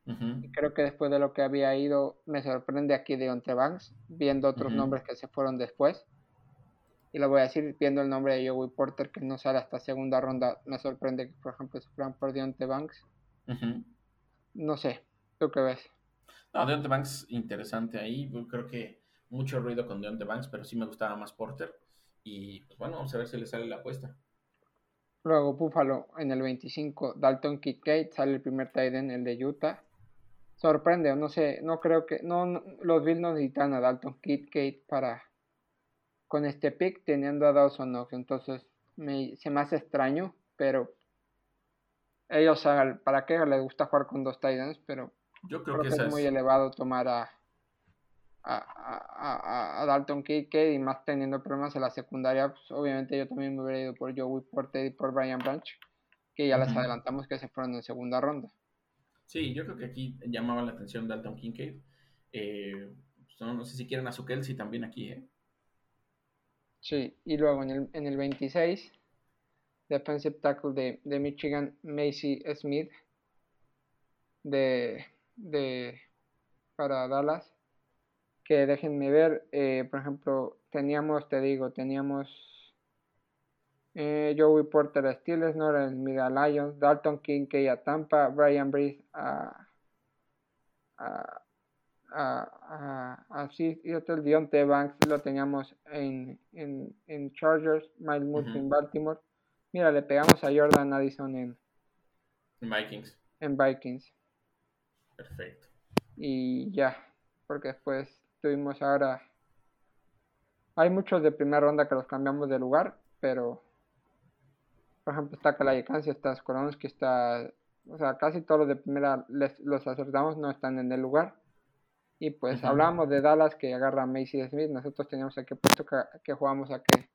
Y creo que después de lo que había ido, me sorprende aquí Deontay Banks, viendo otros nombres que se fueron después y lo voy a decir viendo el nombre de Joey Porter que no sale hasta segunda ronda. Me sorprende que, por ejemplo, se fueran por Deontay Banks. No sé, ¿tú qué ves? No, Deontay Banks, interesante ahí. creo que mucho ruido con Deontay Banks, pero sí me gustaba más Porter. Y pues bueno, vamos a ver si le sale la apuesta. Luego Buffalo en el 25, Dalton Kincaid, sale el primer tight end, el de Utah. Sorprende, no sé, no creo que, no, los Bills no necesitan a Dalton Kincaid para con este pick teniendo a Dawson Knox. Entonces me, se me hace extraño, pero ellos saben para qué les gusta jugar con dos Titans, pero yo creo, que, es muy elevado tomar a, a, a, Dalton Kincaid y más teniendo problemas en la secundaria, pues obviamente yo también me hubiera ido por Joey Porter y por Brian Branch, que ya les adelantamos que se fueron en segunda ronda. Sí, yo creo que aquí llamaba la atención Dalton Kincaid. Eh, pues, no, sé si quieren a su Kelsey también aquí, ¿eh? Sí, y luego en el, en el 26, defensive tackle de, de Michigan, Macy Smith, de, de, para Dallas, que déjenme ver, eh, por ejemplo, teníamos, te digo, teníamos eh, Joey Porter a Steelers, Nora Smith a Lions, Dalton Kincaid a Tampa, Brian Breeze a, a así y otro Dionte Banks lo teníamos en, en, en Chargers, Miles Murphy en Baltimore. Mira, le pegamos a Jordan Addison en, Vikings. En Vikings. Perfecto. Y ya, porque después tuvimos ahora. Hay muchos de primera ronda que los cambiamos de lugar, pero por ejemplo está Kalayakansi, está Skoronsky, está. O sea, casi todos los de primera les, los acertamos, no están en el lugar. Y pues hablamos de Dallas que agarra a Macy Smith. Nosotros teníamos aquí puesto que, que jugamos a que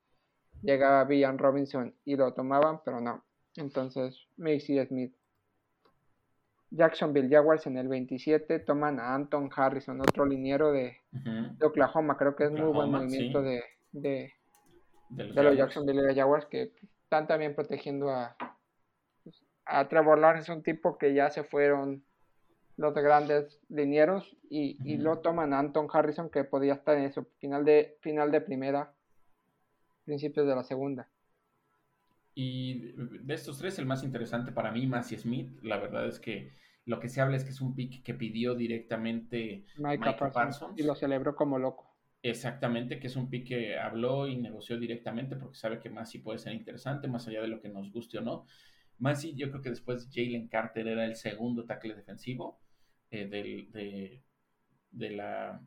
llegaba Villan Robinson y lo tomaban, pero no. Entonces, Macy Smith. Jacksonville Jaguars en el 27 toman a Anton Harrison, otro liniero de, Oklahoma. Creo que es muy buen movimiento de, de, los, Jacksonville Jaguars que están también protegiendo a, pues, a Trevor Lawrence, un tipo que ya se fueron los grandes linieros y, y lo toman a Anton Harrison que podía estar en eso, final de, final de primera, principios de la segunda. Y de estos tres, el más interesante para mí, Massey Smith, la verdad es que lo que se habla es que es un pick que pidió directamente Mike Parsons, y lo celebró como loco. Exactamente, que es un pick que habló y negoció directamente porque sabe que Massey puede ser interesante, más allá de lo que nos guste o no. Massey, yo creo que después Jalen Carter era el segundo tackle defensivo eh, del, de, de, la,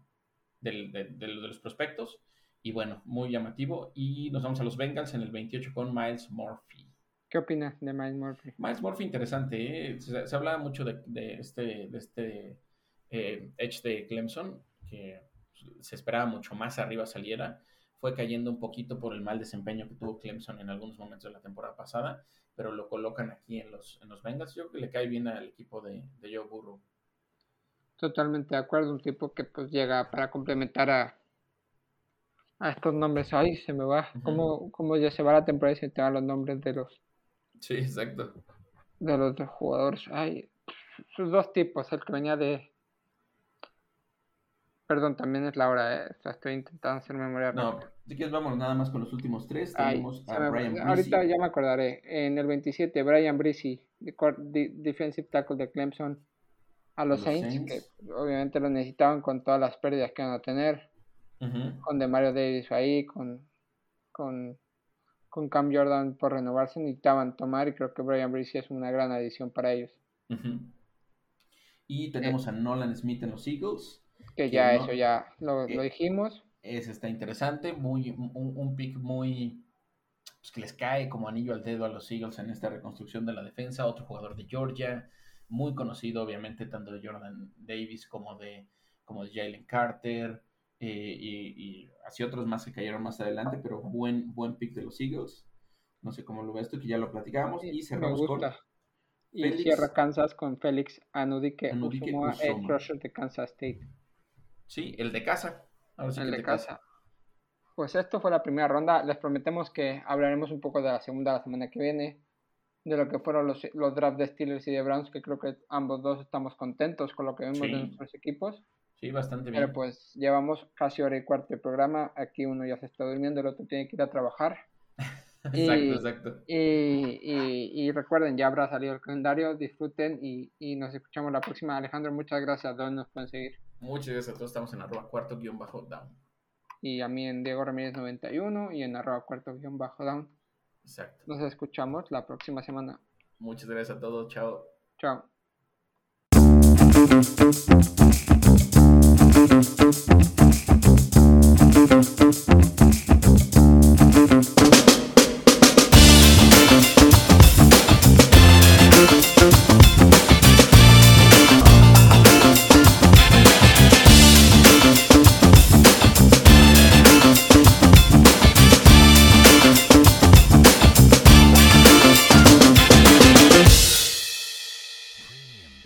de, los prospectos. Y bueno, muy llamativo. Y nos vamos a los Bengals en el 28 con Miles Murphy. ¿Qué opinas de Miles Murphy? Miles Murphy, interesante. ¿eh? Se, se, hablaba mucho de, de este, de este eh, Edge de Clemson, que se esperaba mucho más arriba saliera. Fue cayendo un poquito por el mal desempeño que tuvo Clemson en algunos momentos de la temporada pasada, pero lo colocan aquí en los, en los Bengals. Yo creo que le cae bien al equipo de, de Joe Burrow. Totalmente de acuerdo, un tipo que pues llega para complementar a, a estos nombres. Ay, se me va. ¿Cómo, ya se va la temporada y se te dan los nombres de los... Sí, exacto. De los dos jugadores. Ay, sus dos tipos, el que venía de... Perdón, también es la hora, ¿eh? estoy intentando hacer memoria. No, si quieres, vamos nada más con los últimos tres. Tenemos a Brian Ahorita ya me acordaré. En el 27, Brian Breezy, defensive tackle de Clemson, a los, Saints, que obviamente lo necesitaban con todas las pérdidas que van a tener. Con Demario Davis ahí, con, con, con Cam Jordan por renovarse, necesitaban tomar y creo que Brian Breezy es una gran adición para ellos. Y tenemos a Nolan Smith en los Eagles. Que, ya eso ya lo, lo, dijimos. Ese está interesante, muy, un, un pick muy pues, que les cae como anillo al dedo a los Eagles en esta reconstrucción de la defensa. Otro jugador de Georgia, muy conocido, obviamente, tanto de Jordan Davis como de, como de Jalen Carter. Eh, y, así otros más que cayeron más adelante, pero buen, buen pick de los Eagles. No sé cómo lo ves tú, que ya lo platicamos. y cerramos con y cierra Kansas con Félix Anudike, el crusher de Kansas State. Sí, el de casa. el de casa. Pues esto fue la primera ronda. Les prometemos que hablaremos un poco de la segunda la semana que viene. De lo que fueron los, los drafts de Steelers y de Browns, que creo que ambos dos estamos contentos con lo que vemos de nuestros equipos. Sí, bastante bien. Pero pues llevamos casi hora y cuarto de programa. Aquí uno ya se está durmiendo, el otro tiene que ir a trabajar. exacto, exacto. Y, recuerden, ya habrá salido el calendario, disfruten y, nos escuchamos la próxima. Alejandro, muchas gracias. ¿Dónde nos pueden seguir? Muchos de nosotros estamos en arroba cuarto guion bajo down. Y a mí en Diego Ramírez 91 y en arroba cuarto guion bajo down. Exacto. Nos escuchamos la próxima semana. Muchas gracias a todos. Chao. Chao.